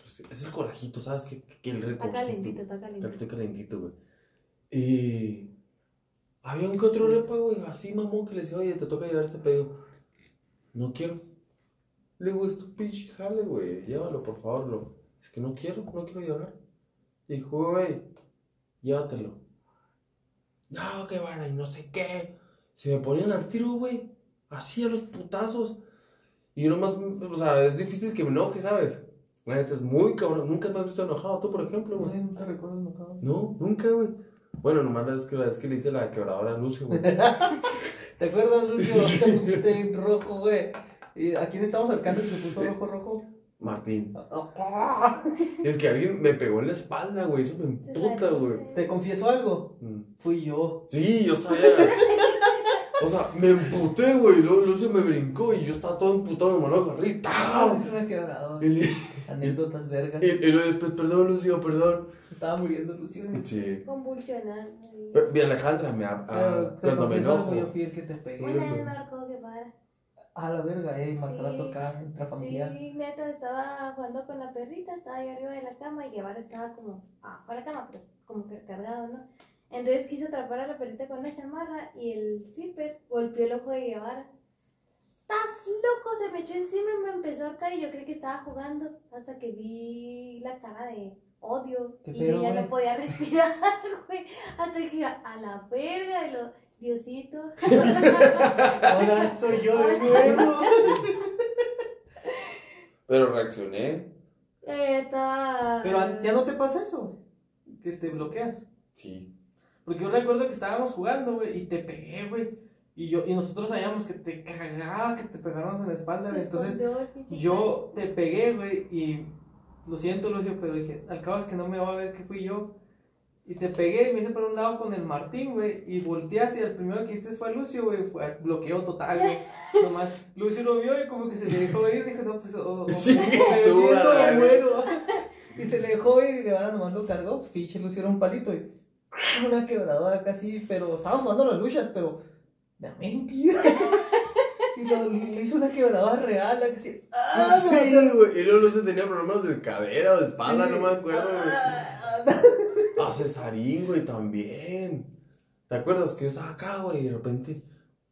Pues, Es el corajito, ¿sabes? Que, que el Está recorcito. calentito, está calentito. Estoy calentito, güey. Y. Había un que otro repa, güey, así mamón que le decía, oye, te toca llevar este pedido. No quiero. Le digo, es tu pinche jale, güey, llévalo, por favor. Lo... Es que no quiero, no quiero llevar. Dijo, güey, llévatelo. No, que vara, y no sé qué. Se me ponían al tiro, güey. Así a los putazos. Y yo nomás, o sea, es difícil que me enoje, ¿sabes? La neta es muy cabrón. Nunca me has visto enojado, tú, por ejemplo, güey. Güey, nunca recuerdo enojado. No, nunca, güey. Bueno, nomás la vez que, la vez que le hice la quebradora a Lucio, güey. ¿Te acuerdas, Lucio? Te pusiste en rojo, güey. ¿Y a quién estábamos cercando que se puso rojo, rojo? Martín. Ah, Es que alguien me pegó en la espalda, güey. Eso me emputa, güey. ¿Te confieso algo? Mm. Fui yo. Sí, yo sabía. O sea, me emputé, güey. Luego Lucio me brincó y yo estaba todo emputado, me lo agarré. Ah, ¡Tau! es una quebradora. Anécdotas vergas. y, y luego después, perdón, Lucio, perdón. Estaba muriendo Lucio. Sí. Convulsionando. Mi Alejandra me. ha- Pero, ah, cuando me enojo. Yo fui el que te pegué. Una marcó que para. A la verga, eh, maltrato Sí. acá, intrafamiliar. Sí, neta, estaba jugando con la perrita, estaba ahí arriba de la cama y Guevara estaba como abajo de la cama, pero como que cargado, ¿no? Entonces quiso atrapar a la perrita con una chamarra y el zipper golpeó el ojo de Guevara. ¡Estás loco! Se me echó encima y me empezó a ahorcar y yo creí que estaba jugando hasta que vi la cara de odio ¿Qué y pedo, yo ya no podía respirar, güey. Hasta que dije, a la verga de los Diosito. Ahora soy yo de nuevo. Pero reaccioné. Eh, estaba... Pero ya no te pasa eso, que te bloqueas. Sí. Porque yo recuerdo que estábamos jugando, güey, y te pegué, güey. Y, yo, y nosotros sabíamos que te cagaba que te pegáramos en la espalda, Se güey. Entonces, escondió yo te pegué, güey, y lo siento, Lucio, pero dije, al cabo es que no me va a ver que fui yo. Y te pegué y me hice para un lado con el Martín, güey, y volteaste y el primero que hiciste fue a Lucio, güey, fue bloqueo total, güey. Nomás, Lucio lo vio y como que se le dejó ir, dijo, no, pues, o, o, Sí, bueno. Y se le dejó ir y de ahora nomás lo cargó, pinche Lucio era un palito y una quebradora casi, pero estábamos jugando las luchas, pero de mentira. Y lo, le hizo una quebradora real, la que sí. ¡Ah! Sí, a güey. Y luego Lucio tenía problemas de cadera o de espalda, Sí. no me acuerdo, güey. Ah, A Cesarín, güey, también. ¿Te acuerdas que yo estaba acá, güey? Y de repente,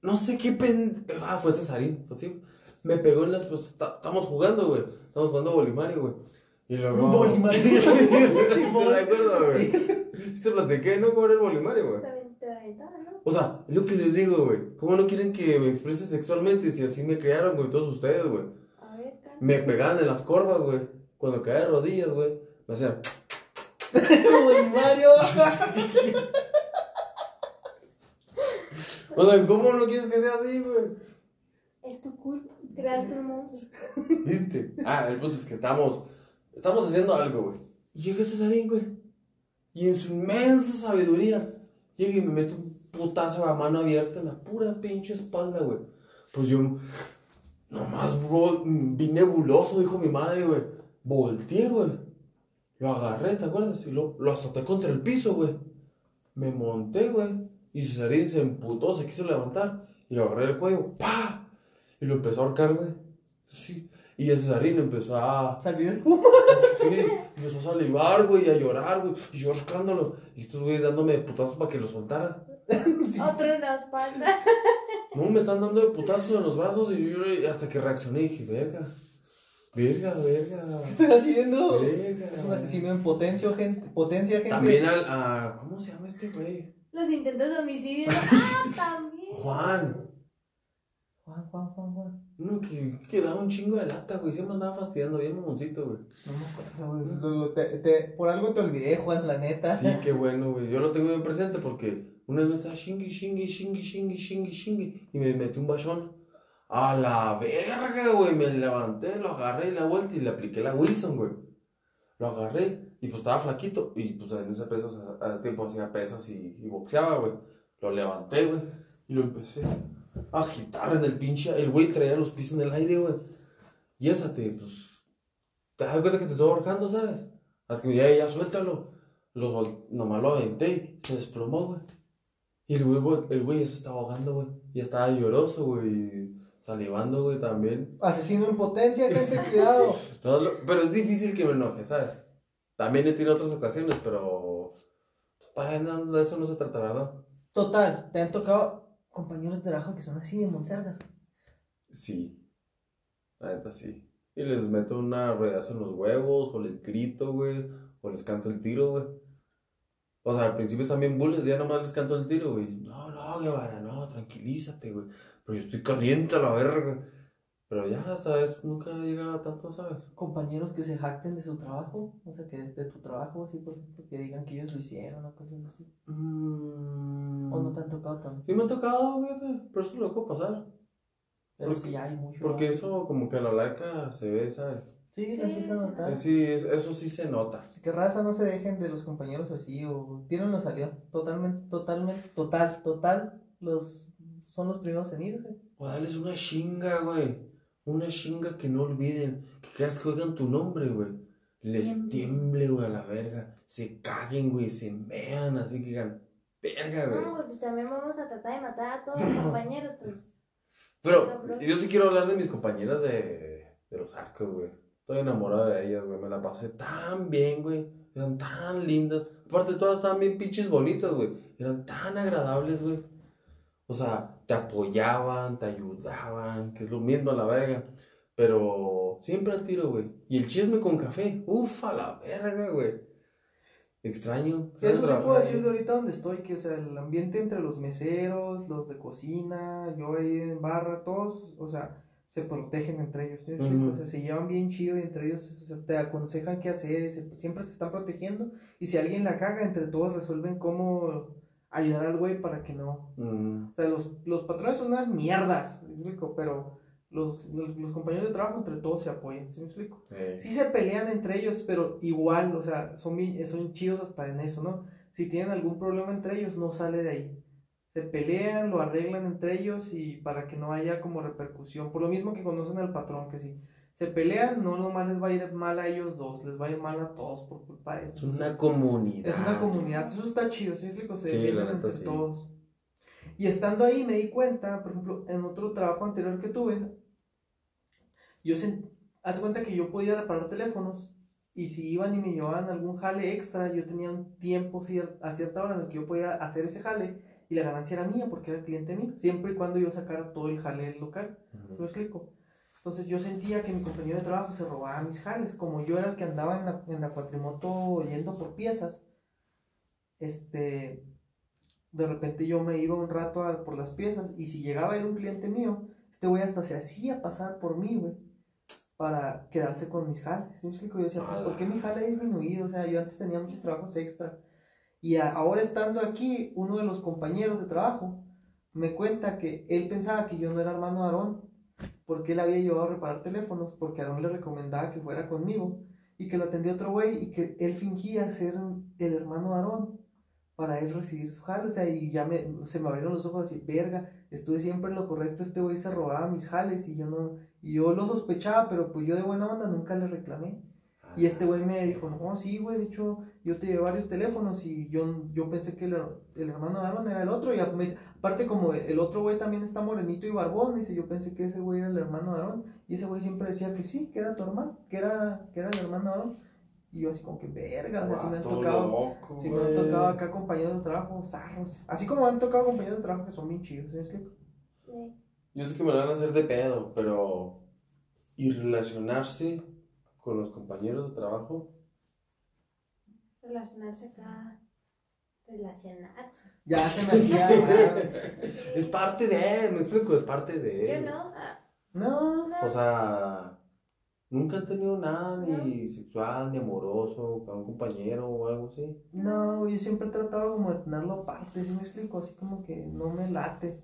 no sé qué pen... Ah, fue Cesarín, pues sí. Me pegó en las... Pues ta- estamos jugando, güey. Estamos jugando Bolimario, güey. Y luego... Bolimario. ¿Te acuerdas, güey? Sí. Sí te platiqué, ¿no? ¿Cómo era el Bolimario, güey? O sea, es lo que les digo, güey. ¿Cómo no quieren que me exprese sexualmente si así me criaron, güey, todos ustedes, güey? A ver, calma. Me pegaban en las corvas, güey. Cuando caía de rodillas, güey. Me hacían... Bolimario. O sea, ¿cómo no quieres que sea así, güey? Es tu culpa. Creaste un monstruo. ¿Viste? Ah, el punto es que estamos, estamos haciendo algo, güey. Y llega Cesarín, güey. Y en su inmensa sabiduría, llega y me mete un putazo a mano abierta en la pura pinche espalda, güey. Pues yo, nomás bro, vi nebuloso, dijo mi madre, güey. Volteé, güey. Lo agarré, ¿te acuerdas? Y lo, lo azoté contra el piso, güey. Me monté, güey. Y Cesarín se emputó, se quiso levantar. Y lo agarré del cuello, ¡pa! Y lo empezó a ahorcar, güey. Sí. Y el Cesarín empezó a. Salió espuma. Sí, empezó a salivar, güey, y a llorar, güey. Y yo ahorcándolo. Y estos güeyes dándome putazos para que lo soltara. Sí. Otro en la espalda. No, me están dando de putazos en los brazos. Y yo y hasta que reaccioné dije, verga. Verga, verga. ¿Qué estoy haciendo? Verga. Es un asesino en potencia, gente. Potencia, gente. También al. A, ¿Cómo se llama este güey? Los intentos de homicidio. Ah, también. Juan. Juan, Juan, Juan, Juan. Uno que, que daba un chingo de lata, güey. Siempre andaba fastidiando, bien mamoncito, güey. No me acuerdo, güey. Lo- lo- te- te- por algo te olvidé, Juan, la neta. Sí, qué bueno, güey. Yo lo tengo bien presente porque una vez me estaba chingui, chingui, chingui, chingui, chingui, chingui. Y me metí un bachón. A la verga, güey. Me levanté, lo agarré y la vuelta y le apliqué la Wilson, güey. Lo agarré y pues estaba flaquito. Y pues en ese pesas, hace tiempo hacía pesas y, y boxeaba, güey. Lo levanté, güey. Y lo empecé agitar en el pinche. El güey traía los pies en el aire, güey. Y esa te, pues. Te das cuenta que te estoy ahorcando, ¿sabes? Hasta que ya, ya suéltalo. Lo, nomás lo aventé y se desplomó, güey. Y el güey, el güey se estaba ahogando, güey. Ya estaba lloroso, güey. Salivando, güey, también. Asesino en potencia, gente, cuidado. Lo- pero es difícil que me enoje, ¿sabes? También he tenido otras ocasiones, pero. pues, pa, no, de eso no se trata, ¿verdad? Total, te han tocado compañeros de trabajo que son así de monsergas. Sí. La neta sí. Y les meto una ruedazo en los huevos, o les grito, güey, o les canto el tiro, güey. O sea, al principio están bien bullies, ya nomás les canto el tiro, güey. No, no, Guevara, no, tranquilízate, güey. Pero yo estoy caliente a la verga. Pero ya, esta vez nunca llegaba tanto, ¿sabes? Compañeros que se jacten de su trabajo, o sea, que de tu trabajo, así, por ejemplo, que digan que ellos lo hicieron o cosas así. Mm. O no te han tocado tanto. Sí me ha tocado, fíjate, pero eso lo dejo pasar. Pero Porque- sí hay mucho. Porque más. eso como que a la larga se ve, ¿sabes? Sí, Sí, se empieza a sí. notar. Sí, es- eso sí se nota. Así que raza, no se dejen de los compañeros así o tienen la salida. Totalmente, totalmente, total, total. Los son los primeros en irse. O darles una chinga, güey. Una chinga que no olviden. Que creas que oigan tu nombre, güey. Les Tiemble. güey, a la verga. Se caguen, güey, se mean, así que digan, verga, güey. No, pues también vamos a tratar de matar a todos los compañeros, pues. Pero yo sí quiero hablar de mis compañeras de, de los arcos, güey. Estoy enamorado de ellas, güey. Me la pasé tan bien, güey. Eran tan lindas. Aparte, todas estaban bien pinches bonitas, güey. Eran tan agradables, güey. O sea, te apoyaban, te ayudaban, que es lo mismo a la verga. Pero siempre al tiro, güey. Y el chisme con café. Uf, a la verga, güey. Extraño. Eso sí puedo decir de ahorita donde estoy, que o sea, el ambiente entre los meseros, los de cocina, yo ahí en barra, todos, o sea, se protegen entre ellos, ¿sí? O sea, se llevan bien chido y entre ellos o sea, te aconsejan qué hacer, se- siempre se están protegiendo y si alguien la caga, entre todos resuelven cómo ayudar al güey para que no. Mm, O sea, los, los patrones son unas mierdas, ¿me explico? Pero los, los, los compañeros de trabajo entre todos se apoyan, ¿sí me explico? Sí se pelean entre ellos, pero igual, o sea, son, son chidos hasta en eso, ¿no? Si tienen algún problema entre ellos, no sale de ahí. Se pelean, lo arreglan entre ellos y para que no haya como repercusión. Por lo mismo que conocen al patrón, que si se pelean, no nomás les va a ir mal a ellos dos, les va a ir mal a todos por culpa de Es eso. una comunidad. Es una comunidad, eso está chido, ¿sí? Se Sí, la entre sí. todos. Y estando ahí me di cuenta, por ejemplo, en otro trabajo anterior que tuve, yo sen- haz cuenta que yo podía reparar teléfonos y si iban y me llevaban algún jale extra, yo tenía un tiempo cier- a cierta hora en el que yo podía hacer ese jale y la ganancia era mía porque era cliente mío, siempre y cuando yo sacara todo el jale local. ¿Sí Ujú. me explico? Entonces yo sentía que mi compañero de trabajo se robaba mis jales. Como yo era el que andaba en la, en la cuatrimoto yendo por piezas, este, de repente yo me iba un rato por las piezas y si llegaba a ir un cliente mío, este güey hasta se hacía pasar por mí, güey, para quedarse con mis jales. ¿Sí me? Yo decía, pues, ¿por qué mi jale ha disminuido? O sea, yo antes tenía muchos trabajos extra. Y ahora estando aquí, uno de los compañeros de trabajo me cuenta que él pensaba que yo no era hermano Aarón, porque él había llevado a reparar teléfonos, porque Aarón le recomendaba que fuera conmigo, y que lo atendió otro güey, y que él fingía ser el hermano Aarón para él recibir su jale, o sea, y ya me, se me abrieron los ojos así, verga, estuve siempre en lo correcto, este güey se robaba mis jales, y yo no, y yo lo sospechaba, pero pues yo de buena onda nunca le reclamé. Y este güey me dijo, no, sí, güey, de hecho, yo te llevé varios teléfonos y yo, yo pensé que el, el hermano de Aaron era el otro. Y me dice, aparte como el otro güey también está morenito y barbón, me dice, yo pensé que ese güey era el hermano de Aaron. Y ese güey siempre decía que sí, que era tu hermano, que era, que era el hermano de Aaron. Y yo así como que, verga, o sea, si me han tocado... loco, Si me han tocado acá compañeros de trabajo, zarros. Así como me han tocado compañeros de trabajo que son bien chidos. Sí. Yo sé que me lo van a hacer de pedo, pero. Y relacionarse con los compañeros de trabajo. Relacionarse acá. Relacionarse. Ya se me hacía. Es parte de, me explico, es parte de. Yo no. ah, No, no. O sea, nunca han tenido nada ni sexual ni amoroso con un compañero o algo así. No, yo siempre he tratado como de tenerlo aparte, ¿sí me explico? Así como que no me late.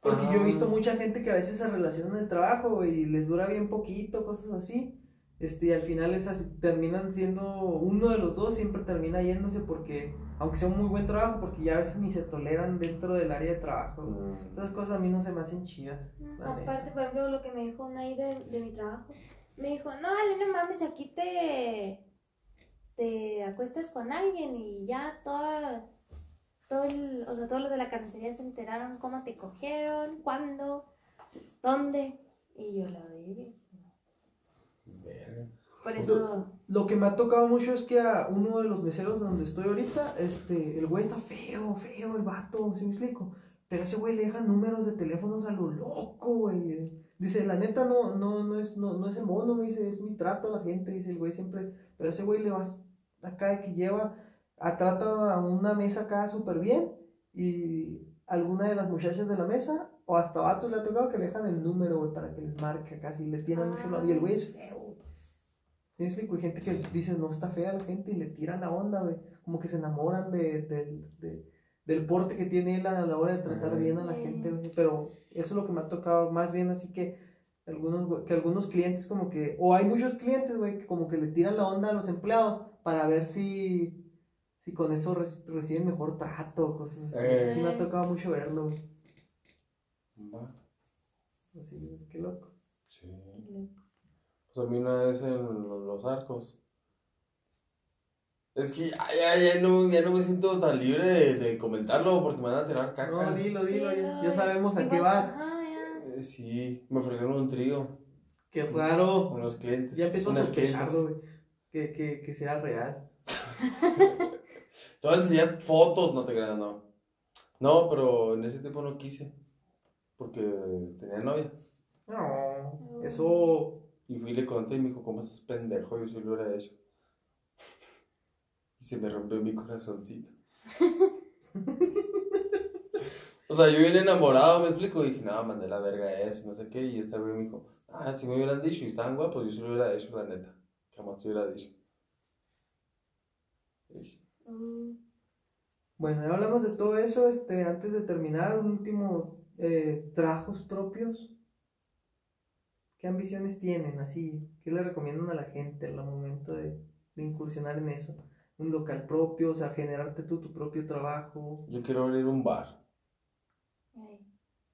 Porque yo he visto Ah. mucha gente que a veces se relaciona en el trabajo y les dura bien poquito, cosas así. Este, y al final esas terminan siendo, uno de los dos siempre termina yéndose porque, aunque sea un muy buen trabajo, porque ya a veces ni se toleran dentro del área de trabajo. Mm. Esas cosas a mí no se me hacen chidas. Aparte, por ejemplo, lo que me dijo una ahí de, de mi trabajo. Me dijo, no, Ale, no mames, aquí te, te acuestas con alguien y ya toda, todo el, o sea, todos los de la carnicería se enteraron cómo te cogieron, cuándo, dónde. Y yo la vi. Por eso, Lo que me ha tocado mucho es que a uno de los meseros donde estoy ahorita, este, el güey está feo, feo el vato, ¿sí me explico? Pero ese güey le deja números de teléfonos a lo loco, güey. Dice, la neta no, no, no es, no, no es el mono, me dice, es mi trato a la gente, dice el güey siempre, pero ese güey le va acá de que lleva, a, trata a una mesa acá súper bien, y alguna de las muchachas de la mesa, o hasta vatos le ha tocado que le dejan el número, güey, para que les marque acá, si le tiran mucho la... Y el güey es feo. ¿Sí me explico? Hay gente que dice, no está fea la gente y le tiran la onda, güey. Como que se enamoran de, de- de- del porte que tiene él a la hora de tratar Ajá. bien a la gente, güey. Pero eso es lo que me ha tocado más bien, así que algunos, que algunos clientes como que, o hay muchos clientes, güey, que como que le tiran la onda a los empleados para ver si, si con eso re- reciben mejor trato, cosas así. Eso sí me ha tocado mucho verlo, güey. Va. Así, güey, qué loco. Sí. A mí una vez en los, arcos. Es que ya, ya, ya no, ya no me siento tan libre de, de comentarlo porque me van a tirar caca. No, dilo, dilo, ya, Dilo, ya sabemos a qué vas. ya. Eh, Sí, me ofrecieron un trío Qué raro. con los clientes. Ya empezó a güey. Que, que, que sea real. Te voy a enseñar fotos, no te creas, no. No, pero en ese tiempo no quise. Porque tenía novia. No, eso. Y fui y le conté y me dijo, ¿cómo estás pendejo? Yo sí lo hubiera hecho. Y se me rompió mi corazoncito. o sea, yo vine enamorado, me explico. Y dije, no, mandé la verga eso, no sé qué. Y esta güey me dijo, ah, si me hubieran dicho y estaban guapos, yo sí lo hubiera hecho, la neta. Jamás te hubiera dicho. Mm. Bueno, ya hablamos de todo eso. Este, antes de terminar, un último eh, trabajos propios. ¿Qué ambiciones tienen? Así, ¿qué le recomiendan a la gente al momento de, de incursionar en eso? Un local propio, o sea, generarte tú tu propio trabajo. Yo quiero abrir un bar. Ay,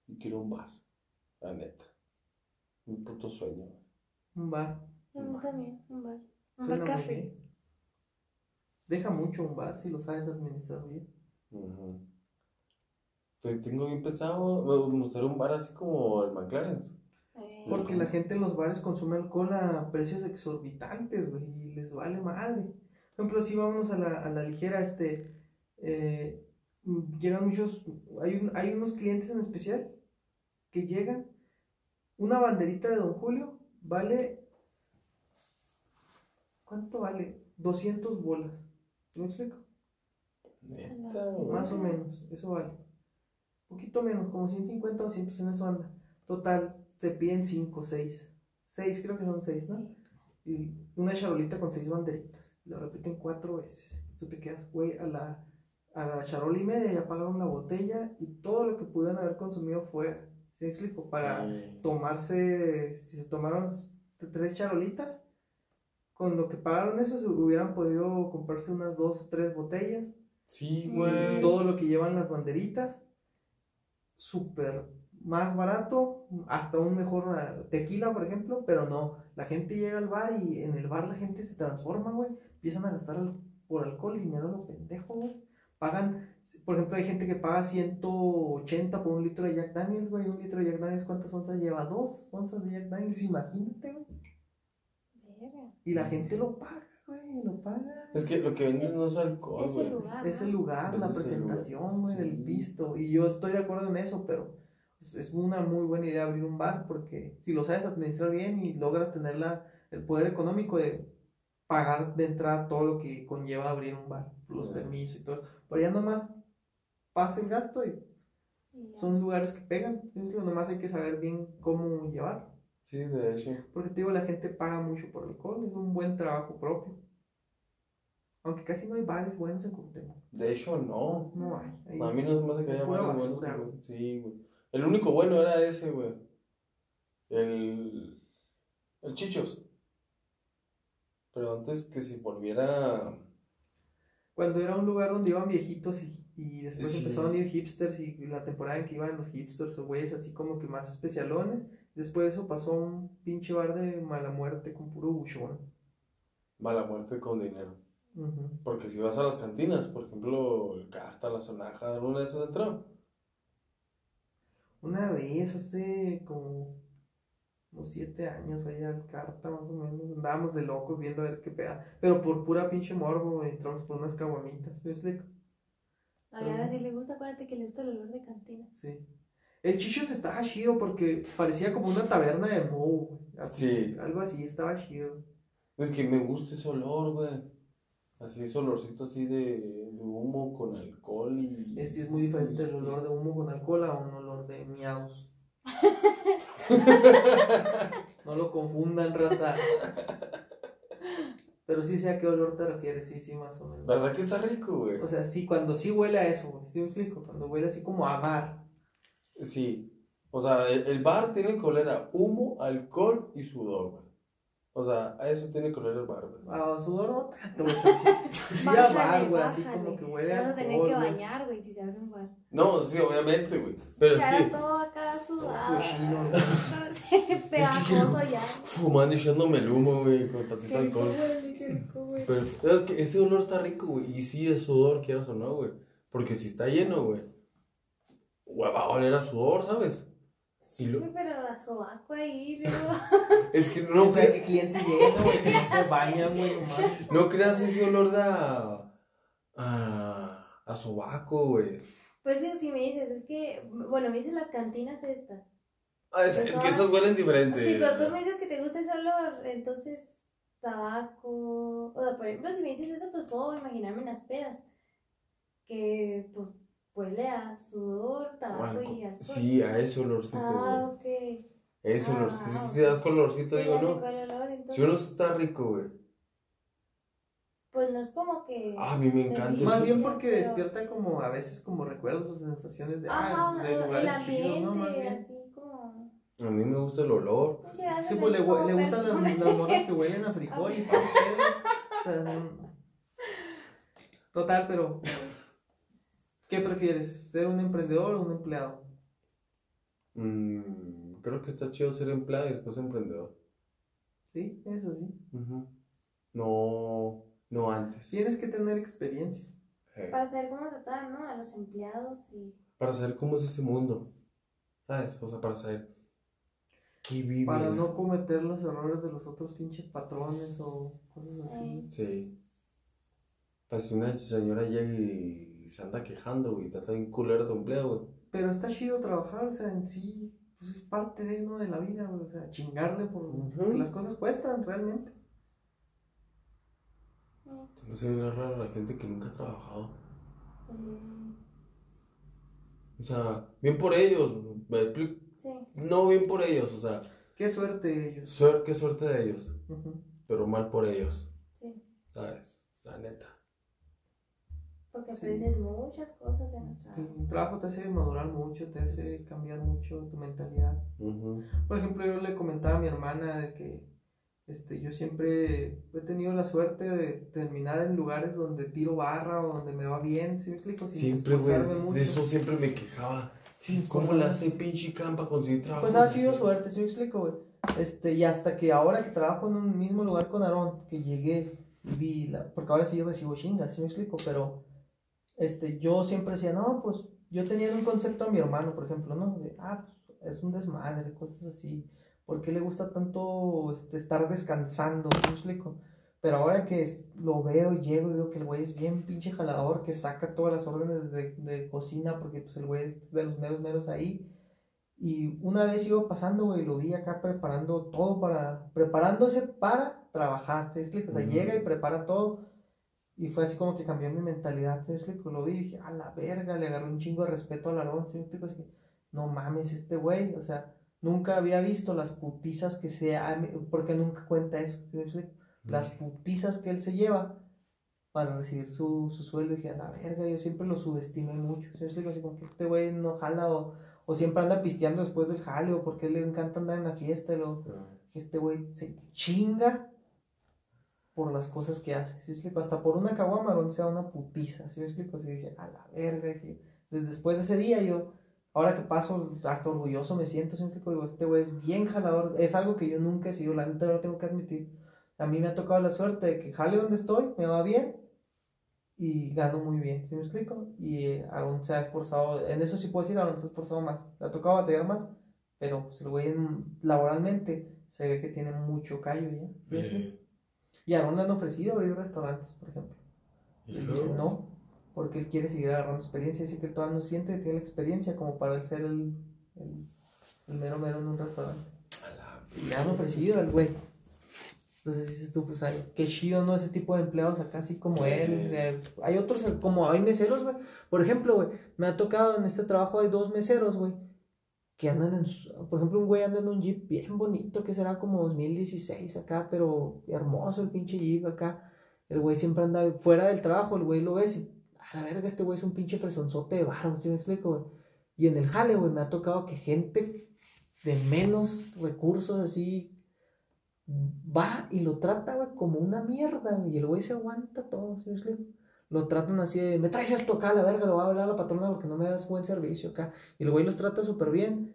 Yo quiero un bar. La neta. Mi puto sueño. Un bar. A mí también, un bar. Un bar café. Deja mucho un bar si lo sabes administrar bien. Tengo bien pensado, me gustaría un bar así como el McLaren. Eh, Porque la gente en los bares consume alcohol a precios exorbitantes, güey, y les vale madre. Por ejemplo, si vamos a la, a la ligera, este, eh, llegan muchos, hay, un- hay unos clientes en especial que llegan, una banderita de Don Julio vale, ¿cuánto vale? 200 bolas, ¿Sí ¿me explico? Neta. Más o menos, eso vale. Poquito menos, como 150 o 200 en eso anda. Total, se piden 5, 6. 6, creo que son 6, ¿no? Y una charolita con 6 banderitas. Lo repiten 4 veces. Tú te quedas, güey, a la, a la charola y media ya pagaron la botella y todo lo que pudieron haber consumido fuera. ¿Sí me explico? Para tomarse, si se tomaron tres charolitas, con lo que pagaron eso, se hubieran podido comprarse unas dos o tres botellas Sí, güey. todo lo que llevan las banderitas, súper más barato, hasta un mejor eh, tequila, por ejemplo, pero no, la gente llega al bar y en el bar la gente se transforma, güey, empiezan a gastar por alcohol dinero a lo pendejo, güey, pagan, por ejemplo, hay gente que paga 180 por un litro de Jack Daniels, güey, un litro de Jack Daniels, ¿cuántas onzas lleva? Dos onzas de Jack Daniels, imagínate, güey, y la gente lo paga, güey, lo paga. Es que lo que vendes no es alcohol, Es güey. el lugar. Es el lugar, la presentación, güey, sí. el visto. Y yo estoy de acuerdo en eso, pero es, es una muy buena idea abrir un bar porque si lo sabes administrar bien y logras tener la, el poder económico de pagar de entrada todo lo que conlleva abrir un bar, los permisos y todo eso. Pero ya nomás pasa el gasto y son lugares que pegan. Nomás hay que saber bien cómo llevar. Sí, de hecho. Porque te digo, la gente paga mucho por alcohol, es un buen trabajo propio. Aunque casi no hay bares buenos en Cuauhtémoc. De hecho, no. No hay. A mí no se me hace que haya varios buenos. Sí, güey. El único bueno era ese, güey. El. El Chichos. Pero antes que se volviera. Cuando era un lugar donde iban viejitos y, y después Sí. empezaron a ir hipsters y la temporada en que iban los hipsters o güeyes así como que más especialones, después de eso pasó un pinche bar de mala muerte con puro buchón. Mala muerte con dinero. Ujú. Porque si vas a las cantinas, por ejemplo, el Carta, la Sonaja, ¿alguna de esas entró? Una vez hace como unos siete años allá al carta más o menos, andábamos de locos viendo a ver qué peda, pero por pura pinche morbo entramos por unas caguamitas, ¿sí explico? Ay, ahora sí le gusta, acuérdate que le gusta el olor de cantina. Sí. El Chichos estaba chido porque parecía como una taberna de Moe, güey. Sí. Algo así, estaba chido. Es que me gusta ese olor, güey. Así, ese olorcito así de, de humo con alcohol y. Este es muy diferente el olor de humo con alcohol a un olor de miados. no lo confundan, raza. Pero sí sé a qué olor te refieres, sí, sí, más o menos. ¿Verdad que está rico, güey? O sea, sí, cuando sí huele a eso, güey. ¿Sí me explico? Cuando huele así como a bar. Sí. O sea, el, el bar tiene que oler a humo, alcohol y sudor, güey. O sea, a eso tiene que oler el bar, güey. A sudor no tanto, Sí, a bar, güey. Así como que huele a vas a tener que bañar, güey, si se abre un bar. No, sí, obviamente, güey. Pero es que todo acá sudado. cochino, Pegajoso ya. fumando y echándome el humo, güey, con tantito alcohol. Pero es que ese olor está rico, güey. Y sí es sudor, quieras o no, güey. Porque si está lleno, güey. güey, va a oler a sudor, ¿sabes? Sí, lo- güey, pero sobaco ahí, luego. Es que No no, sé cre- qué clientes llegan, güey, que no se bañan, güey, nomás. no creas ese olor de a. a. a sobaco, güey. Pues si me dices, es que, bueno, me dices las cantinas estas. Ah, es, es que esas huelen diferente. Sí, pero tú me dices que te gusta ese olor, entonces, tabaco. O sea, por ejemplo, si me dices eso, pues puedo imaginarme en las pedas. Que, pues, huele a sudor, tabaco alco- y alcohol. Sí, a ese olorcito, Ah, güey. ok. Ese ah, olorcito. Si te das con olorcito, Sí, digo, no. cuál olor, entonces, Si uno está rico, güey. Pues pues no es como que. Ah, a mí me encanta Más bien porque pero- despierta como a veces como recuerdos o sensaciones de, Ajá, ah, de el lugares ambiente, chidos, ¿no? Más bien. así como. A mí me gusta el olor. pues, Sí, pues le, le gustan las, las morras que huelen a frijol y todo el pedo. O sea, no- Total, pero. ¿Qué prefieres? ¿Ser un emprendedor o un empleado? Mm, creo que está chido ser empleado y después emprendedor. Sí, eso sí. No, no antes. Tienes que tener experiencia. Eh, Para saber cómo tratar, ¿no? A los empleados y. Para saber cómo es ese mundo. ¿Sabes? O sea, para saber qué vive. Para no cometer los errores de los otros pinches patrones o cosas así. Sí. Pues si una señora llega y se anda quejando, güey, está bien culero tu empleo, güey. Pero está chido trabajar, o sea, en sí, pues es parte de, ¿no? de la vida, güey. O sea, chingarle por las cosas cuestan realmente. No se ve raro la gente que nunca ha trabajado. eh, O sea, bien por ellos, me explico. sí. No bien por ellos, o sea, Qué suerte ellos. suer- qué suerte de ellos, pero mal por ellos, Sí. ¿sabes? La neta. Porque Sí. aprendes muchas cosas de nuestra. Sí, un trabajo te hace madurar mucho, te hace cambiar mucho tu mentalidad. Ujú. Por ejemplo, yo le comentaba a mi hermana de que este, yo siempre he tenido la suerte de terminar en lugares donde tiro barra o donde me va bien, ¿sí me explico? Sin Siempre, güey, de eso siempre me quejaba. Sin ¿Cómo le hace pinche campa conseguir trabajo? Pues ha sido suerte, ¿sí me explico, güey? Este, y hasta que ahora que trabajo en un mismo lugar con Aarón, que llegué y vi, la, porque ahora sí yo recibo chingas, ¿sí me explico? Pero, este, yo siempre decía, no, pues, yo tenía un concepto a mi hermano, por ejemplo, ¿no? De, ah, pues, es un desmadre, cosas así. ¿Por qué le gusta tanto este, estar descansando? ¿Sí me explico? Pero ahora que lo veo llego y veo que el güey es bien pinche jalador, que saca todas las órdenes de, de cocina, porque pues el güey es de los meros meros ahí. Y una vez iba pasando, güey, lo vi acá preparando todo para, preparándose para trabajar, ¿sí? O sea, Ujú. llega y prepara todo. Y fue así como que cambió mi mentalidad, ¿sí? Lo vi y dije, a la verga, le agarré un chingo de respeto al Aarón, ¿sí? Así que, no mames, este güey, o sea, nunca había visto las putizas que se, porque nunca cuenta eso, ¿sí? Las putizas que él se lleva para recibir su, su sueldo, y dije, a la verga, yo siempre lo subestimé mucho, ¿sí? Así como que este güey no jala o, o siempre anda pisteando después del jale o porque le encanta andar en la fiesta, lo, este güey se chinga por las cosas que hace, ¿sí me explico? Hasta por una caguama no sea una putiza, ¿sí explico? Así dije, a la verga, dije, desde después de ese día yo, ahora que paso, hasta orgulloso me siento, ¿sí explico? Digo, este güey es bien jalador, es algo que yo nunca he sido, la neta lo tengo que admitir. A mí me ha tocado la suerte de que jale donde estoy, me va bien y gano muy bien, ¿sí me explico? Y eh, Aaron se ha esforzado, en eso sí puedo decir, Aaron se ha esforzado más, le ha tocado batallar más, pero pues el güey en- laboralmente se ve que tiene mucho callo ya. ¿sí eh, Y a le han ofrecido abrir restaurantes, por ejemplo. y él dice no, porque él quiere seguir agarrando experiencia. Dice que él todavía no siente que tiene la experiencia como para ser el, el, el mero mero en un restaurante. Y le han ofrecido al güey. Entonces dices tú, pues ay, qué chido, ¿no? Ese tipo de empleados acá, así como él. de- hay otros, como hay meseros, güey. Por ejemplo, güey, me ha tocado en este trabajo, hay dos meseros, güey, que andan en, por ejemplo, un güey anda en un jeep bien bonito, que será como 2016 acá, pero hermoso el pinche jeep acá. El güey siempre anda fuera del trabajo, el güey lo ves y, a la verga, este güey es un pinche fresonzote de barro, ¿sí me explico? Y en el jale, güey, me ha tocado que gente de menos recursos así va y lo trata, güey, como una mierda, güey, y el güey se aguanta todo, ¿sí me explico? Lo tratan así de, me traes esto acá, la verga, lo voy a hablar a la patrona porque no me das buen servicio acá. Y el güey los trata súper bien.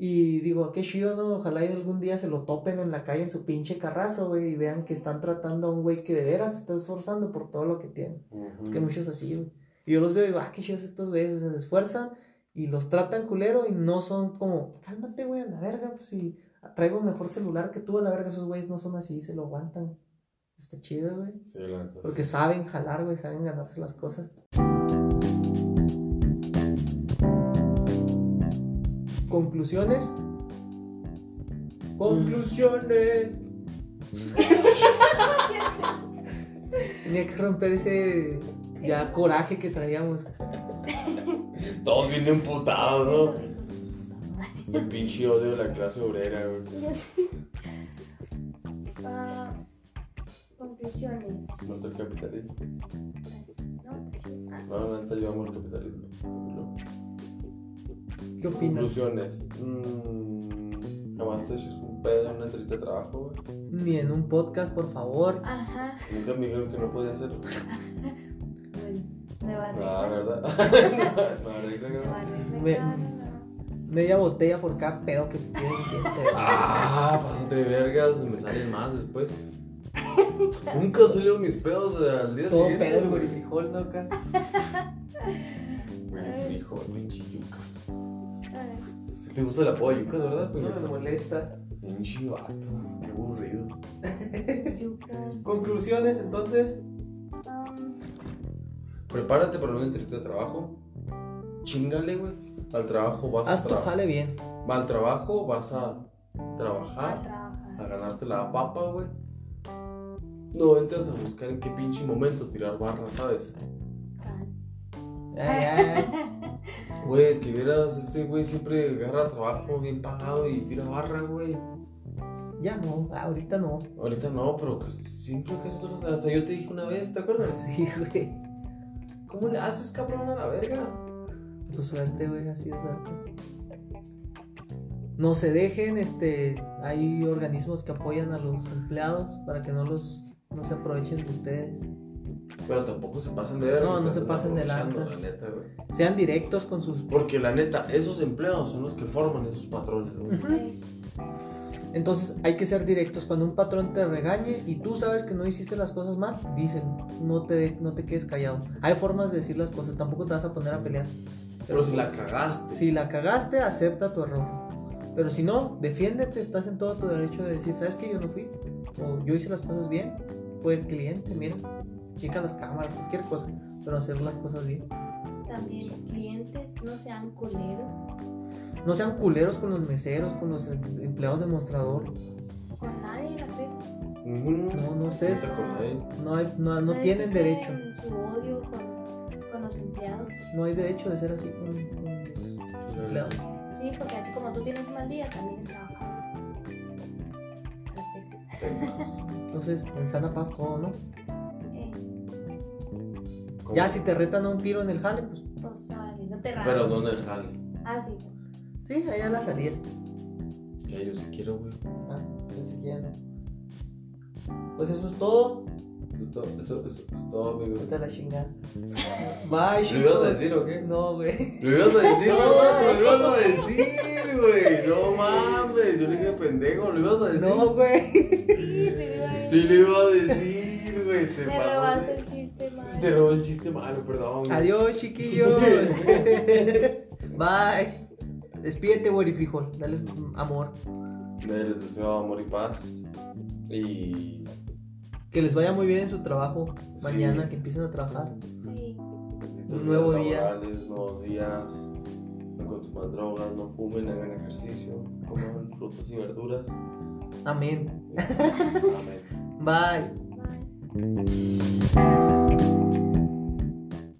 Y digo, qué chido, ¿no? Ojalá y algún día se lo topen en la calle en su pinche carrazo, güey, y vean que están tratando a un güey que de veras se está esforzando por todo lo que tiene. Ujú. Que muchos así, güey. Y yo los veo y digo, ah, qué chidos estos güeyes, o sea, se esfuerzan y los tratan culero y no son como, cálmate, güey, a la verga, pues si traigo mejor celular que tú, a la verga, esos güeyes no son así, se lo aguantan. Está chido, güey. Sí, la neta. Porque sí. saben jalar, güey, saben ganarse las cosas. Conclusiones. Conclusiones. Tenía que romper ese ya coraje que traíamos. Todos bien emputados, ¿no? El pinche odio de la clase obrera, güey. Conclusiones. Muerto el capitalismo. No, ah, No, yo amo el capitalismo. No. ¿Qué opinas? Conclusiones. Mm, jamás te eches un pedo en una entrevista de trabajo, güey. Ni en un podcast, por favor. Ajá. Nunca me dijeron que no podía hacerlo. Bueno, nueva Ah, regla. ¿verdad? no, regla, Nueva cabrón. regla, Me- claro, no. Media botella por cada pedo que tienes. Ah, pásate de vergas, me salen más después. Nunca salido mis pedos al día Todo siguiente. pedo, el güey. frijol, ¿no? Acá. Güey, frijol, pinche yucas. Ay, Si te gusta el apodo de yucas, ¿verdad? No me molesta. Pinche vato, qué aburrido. yucas. Conclusiones, entonces. Um, Prepárate para una entrevista de trabajo. Chingale, güey. Al trabajo vas Haz a tu trabajar. jale bien. Al trabajo vas a a trabajar, a trabajar. ganarte la papa, güey. No entras a buscar en qué pinche momento tirar barra, ¿sabes? Ay, ay. Güey, es que vieras, este güey siempre agarra trabajo bien pagado y tira barra, güey. Ya no, ahorita no. Ahorita no, pero que siempre que nosotros, hasta yo te dije una vez, ¿te acuerdas? Sí, güey. ¿Cómo le haces, cabrón, a la verga? Pues suerte, güey, así es suerte. No se dejen, este, hay organismos que apoyan a los empleados para que no los, no se aprovechen de ustedes. Pero tampoco se pasen de verga. No, no se pasen de lanza. La neta, güey. Sean directos con sus... Porque la neta, esos empleados son los que forman esos patrones, güey. Entonces hay que ser directos. Cuando un patrón te regañe y tú sabes que no hiciste las cosas mal, díselo. No te, no te quedes callado. Hay formas de decir las cosas, tampoco te vas a poner a pelear. Pero si la cagaste. Si la cagaste, acepta tu error. Pero si no, defiéndete, estás en todo tu derecho de decir, ¿sabes que yo no fui? O yo hice las cosas bien, fue el cliente, mira, checa las cámaras, cualquier cosa, pero hacer las cosas bien. También clientes, no sean culeros. No sean culeros con los meseros, con los em- empleados de mostrador. Con nadie la pega. Ujú. No, no, ustedes Está con él. no, hay, no, no tienen derecho. Su odio con, con los empleados. No hay derecho de ser así con, con los empleados. Sí, porque así como tú tienes un mal día, también el. Entonces, en sana paz todo, ¿no? Eh, ¿Cómo? Ya si te retan a un tiro en el jale, pues pues órale, no te rajes. Pero no en el jale. Ah, sí. sí, allá la salida. Que yo sí quiero, güey. Ah, pensé que ya no. Pues eso es todo. Eso, eso, eso es todo, amigo. Vete a la chingada. Bye, ¿Lo ibas a decir o qué? No, güey. Lo ibas a decir, no, lo ibas a decir, güey. No mames, yo le dije pendejo, lo ibas a decir. No, güey. Sí, te iba a Sí, lo iba a decir, güey. Te Me pasó robaste el chiste, man. Te robó el chiste malo, perdón. güey. Adiós, chiquillos. Bye. Despídete, güey, frijol. Dales amor. Les deseo amor y paz. Y. Que les vaya muy bien en su trabajo. Sí. Mañana que empiecen a trabajar. Sí. benditos nuevo día. Nuevos días. No consuman drogas, no fumen, hagan ejercicio, coman frutas y verduras. Amén. Amén. Bye. Bye.